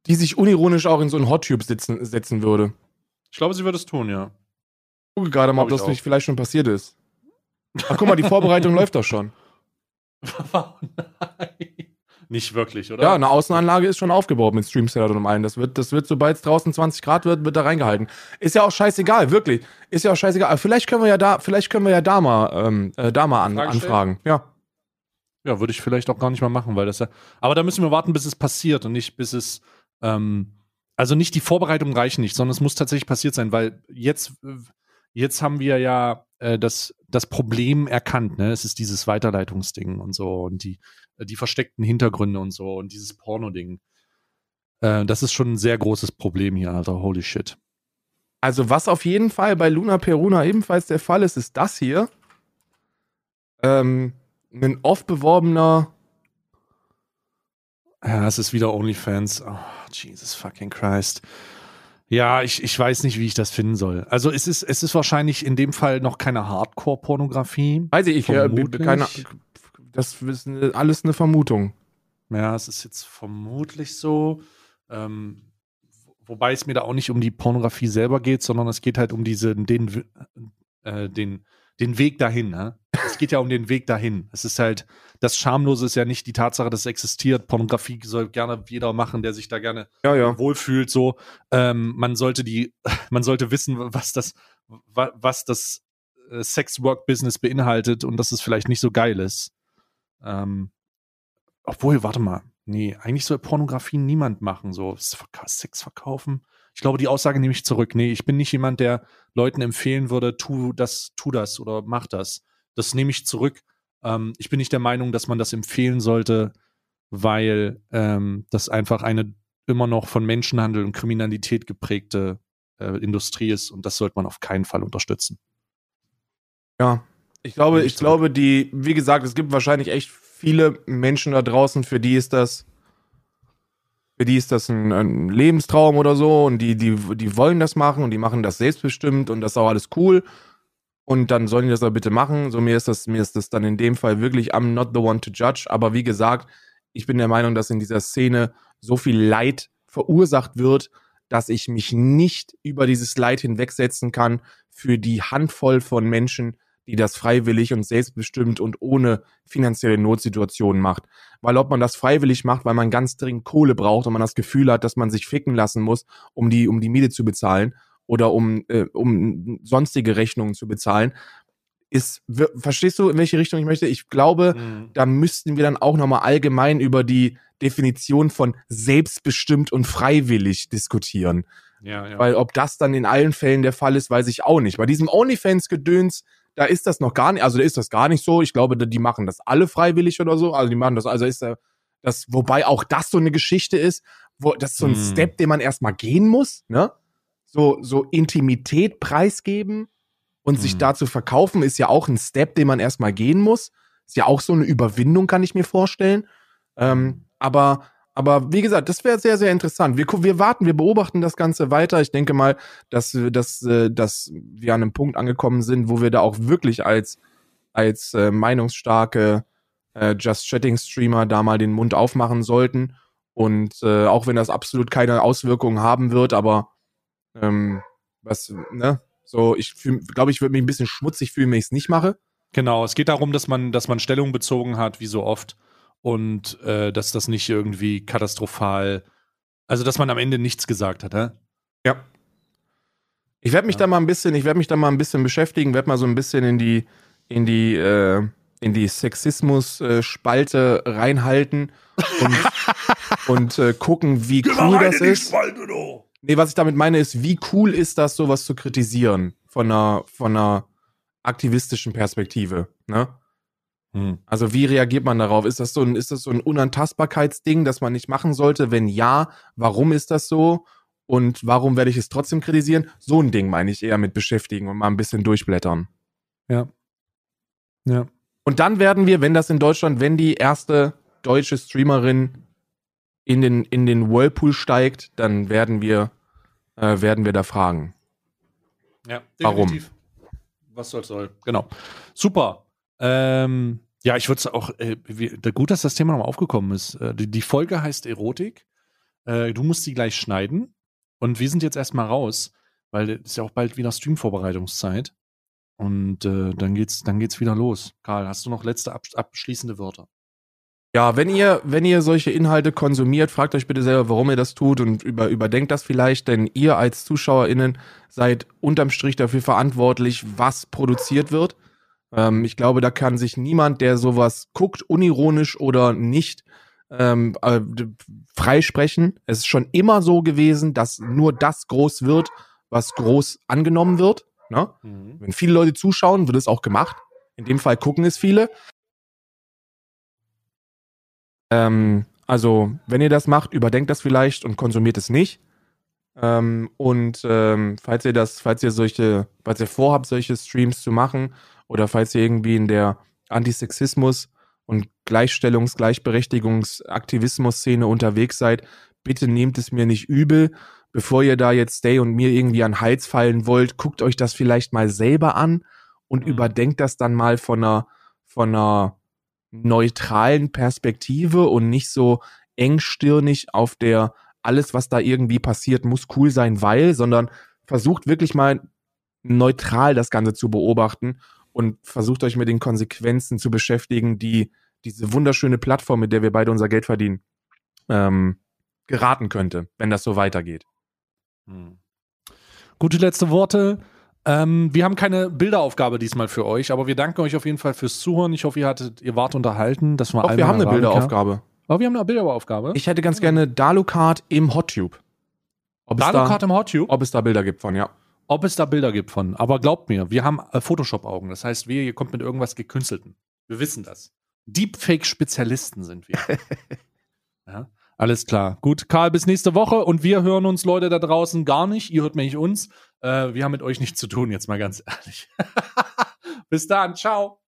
die sich unironisch auch in so einen Hottube sitzen, setzen würde. Ich glaube, sie würde es tun, ja. Ich gucke gerade mal, ob das nicht vielleicht schon passiert ist. Ach, guck mal, die Vorbereitung läuft doch schon. Nein. Nicht wirklich, oder? Ja, eine Außenanlage ist schon aufgebaut mit Streamseller und allem. Das wird, das wird, sobald es draußen 20 Grad wird, wird da reingehalten. Ist ja auch scheißegal, wirklich. Ist ja auch scheißegal. Aber vielleicht können wir ja da, vielleicht können wir ja da mal, ähm, äh, da mal an, anfragen. Ja. Ja, würde ich vielleicht auch gar nicht mal machen, weil das ja. Aber da müssen wir warten, bis es passiert und nicht bis es. Ähm, also nicht die Vorbereitung reichen nicht, sondern es muss tatsächlich passiert sein, weil jetzt, jetzt haben wir ja äh, das, das Problem erkannt. Ne? Es ist dieses Weiterleitungsding und so und die, die versteckten Hintergründe und so und dieses Porno-Ding. Äh, das ist schon ein sehr großes Problem hier, Alter. Holy shit. Also, was auf jeden Fall bei Luna Peruna ebenfalls der Fall ist, ist das hier. Ähm, ein oft beworbener. Ja, es ist wieder OnlyFans. Oh, Jesus fucking Christ. Ja, ich, ich weiß nicht, wie ich das finden soll. Also es ist, es ist wahrscheinlich in dem Fall noch keine Hardcore-Pornografie. Weiß ich, äh, keine, das ist alles eine Vermutung. Ja, es ist jetzt vermutlich so. Ähm, wobei es mir da auch nicht um die Pornografie selber geht, sondern es geht halt um diese, den, äh, den, den Weg dahin. Ne? Es geht ja um den Weg dahin. Es ist halt, das Schamlose ist ja nicht die Tatsache, dass es existiert. Pornografie soll gerne jeder machen, der sich da gerne ja, ja. wohlfühlt. So, ähm, man sollte die, man sollte wissen, was das, was das äh, Sex-Work-Business beinhaltet und dass es vielleicht nicht so geil ist. Ähm, obwohl, warte mal, nee, eigentlich soll Pornografie niemand machen, so Sex verkaufen. Ich glaube, die Aussage nehme ich zurück. Nee, ich bin nicht jemand, der Leuten empfehlen würde, tu das, tu das oder mach das. Das nehme ich zurück. Ähm, ich bin nicht der Meinung, dass man das empfehlen sollte, weil ähm, das einfach eine immer noch von Menschenhandel und Kriminalität geprägte äh, Industrie ist und das sollte man auf keinen Fall unterstützen. Ja, ich glaube, ich glaube, die, wie gesagt, es gibt wahrscheinlich echt viele Menschen da draußen, für die ist das, für die ist das ein, ein Lebenstraum oder so und die, die, die wollen das machen und die machen das selbstbestimmt und das ist auch alles cool. Und dann sollen die das aber bitte machen. So, mir ist das, mir ist das dann in dem Fall wirklich, I'm not the one to judge. Aber wie gesagt, ich bin der Meinung, dass in dieser Szene so viel Leid verursacht wird, dass ich mich nicht über dieses Leid hinwegsetzen kann für die Handvoll von Menschen, die das freiwillig und selbstbestimmt und ohne finanzielle Notsituationen macht. Weil ob man das freiwillig macht, weil man ganz dringend Kohle braucht und man das Gefühl hat, dass man sich ficken lassen muss, um die, um die Miete zu bezahlen oder um, äh, um sonstige Rechnungen zu bezahlen, ist, verstehst du, in welche Richtung ich möchte? Ich glaube, mhm. da müssten wir dann auch nochmal allgemein über die Definition von selbstbestimmt und freiwillig diskutieren. Ja, ja. Weil ob das dann in allen Fällen der Fall ist, weiß ich auch nicht. Bei diesem OnlyFans-Gedöns, da ist das noch gar nicht, also da ist das gar nicht so. Ich glaube, die machen das alle freiwillig oder so. Also die machen das, also ist da das, wobei auch das so eine Geschichte ist, wo das ist so ein hm. Step, den man erstmal gehen muss, ne? So, so Intimität preisgeben und hm. sich dazu verkaufen, ist ja auch ein Step, den man erstmal gehen muss. Ist ja auch so eine Überwindung, kann ich mir vorstellen. Ähm, aber aber wie gesagt, das wäre sehr, sehr interessant. Wir, wir warten, wir beobachten das Ganze weiter. Ich denke mal, dass, dass, äh, dass wir an einem Punkt angekommen sind, wo wir da auch wirklich als, als äh, meinungsstarke äh, Just Chatting Streamer da mal den Mund aufmachen sollten. Und äh, auch wenn das absolut keine Auswirkungen haben wird, aber ähm, was, ne? So, ich glaube, ich würde mich ein bisschen schmutzig fühlen, wenn ich es nicht mache. Genau, es geht darum, dass man, dass man Stellung bezogen hat, wie so oft und äh, dass das nicht irgendwie katastrophal Also, dass man am Ende nichts gesagt hat, hä? Ja. Ich werde mich Ja. da mal ein bisschen, ich werde mich da mal ein bisschen beschäftigen, werde mal so ein bisschen in die, in die, äh, in die Sexismus-Spalte reinhalten und, und äh, gucken, wie cool das ist. Nee, was ich damit meine, ist, wie cool ist das, sowas zu kritisieren von einer, von einer aktivistischen Perspektive. Ne? Hm. Also wie reagiert man darauf? Ist das so ein, ist das so ein Unantastbarkeitsding, das man nicht machen sollte? Wenn ja, warum ist das so? Und warum werde ich es trotzdem kritisieren? So ein Ding meine ich eher mit beschäftigen und mal ein bisschen durchblättern. Ja. Ja. Und dann werden wir, wenn das in Deutschland, wenn die erste deutsche Streamerin in den, in den Whirlpool steigt, dann werden wir, äh, werden wir da fragen. Ja, Warum? definitiv. Was soll's soll. Genau. Super. Ähm, ja, ich würde es auch, äh, wie, gut, dass das Thema nochmal aufgekommen ist. Äh, die, die Folge heißt Erotik. Äh, du musst sie gleich schneiden. Und wir sind jetzt erstmal raus, weil es ist ja auch bald wieder Stream-Vorbereitungszeit. Und äh, dann geht's, dann geht's wieder los. Karl, hast du noch letzte ab, abschließende Wörter? Ja, wenn ihr, wenn ihr solche Inhalte konsumiert, fragt euch bitte selber, warum ihr das tut und über, überdenkt das vielleicht, denn ihr als ZuschauerInnen seid unterm Strich dafür verantwortlich, was produziert wird. Ähm, ich glaube, da kann sich niemand, der sowas guckt, unironisch oder nicht, ähm, äh, freisprechen. Es ist schon immer so gewesen, dass nur das groß wird, was groß angenommen wird. Ne? Wenn viele Leute zuschauen, wird es auch gemacht. In dem Fall gucken es viele. Ähm, also, wenn ihr das macht, überdenkt das vielleicht und konsumiert es nicht. Ähm, und ähm, falls ihr das, falls ihr solche, falls ihr vorhabt, solche Streams zu machen, oder falls ihr irgendwie in der Antisexismus- und Gleichstellungs-, Gleichberechtigungs-Aktivismus-Szene unterwegs seid, bitte nehmt es mir nicht übel. Bevor ihr da jetzt Stay und mir irgendwie an den Hals fallen wollt, guckt euch das vielleicht mal selber an und Mhm. überdenkt das dann mal von einer, von einer neutralen Perspektive und nicht so engstirnig auf der alles, was da irgendwie passiert, muss cool sein, weil, sondern versucht wirklich mal neutral das Ganze zu beobachten und versucht euch mit den Konsequenzen zu beschäftigen, die diese wunderschöne Plattform, mit der wir beide unser Geld verdienen, ähm, geraten könnte, wenn das so weitergeht. Hm. Gute letzte Worte. Ähm, wir haben keine Bilderaufgabe diesmal für euch, aber wir danken euch auf jeden Fall fürs Zuhören. Ich hoffe, ihr hattet, ihr wart unterhalten. Das war Doch, wir haben eine. Bilderaufgabe. Aber wir haben eine Bilderaufgabe. Ich hätte ganz gerne Dalukart im Hottube. Ob es, Dalukart da, im HotTube, ob es da Bilder gibt von, ja. ob es da Bilder gibt von. Aber glaubt mir, wir haben äh, Photoshop-Augen. Das heißt, wir, ihr kommt mit irgendwas Gekünstelten. Wir wissen das. Deepfake-Spezialisten sind wir. ja, alles klar. Gut, Karl, bis nächste Woche und wir hören uns, Leute da draußen, gar nicht. Ihr hört mich uns. Äh, wir haben mit euch nichts zu tun, jetzt mal ganz ehrlich. bis dann, ciao.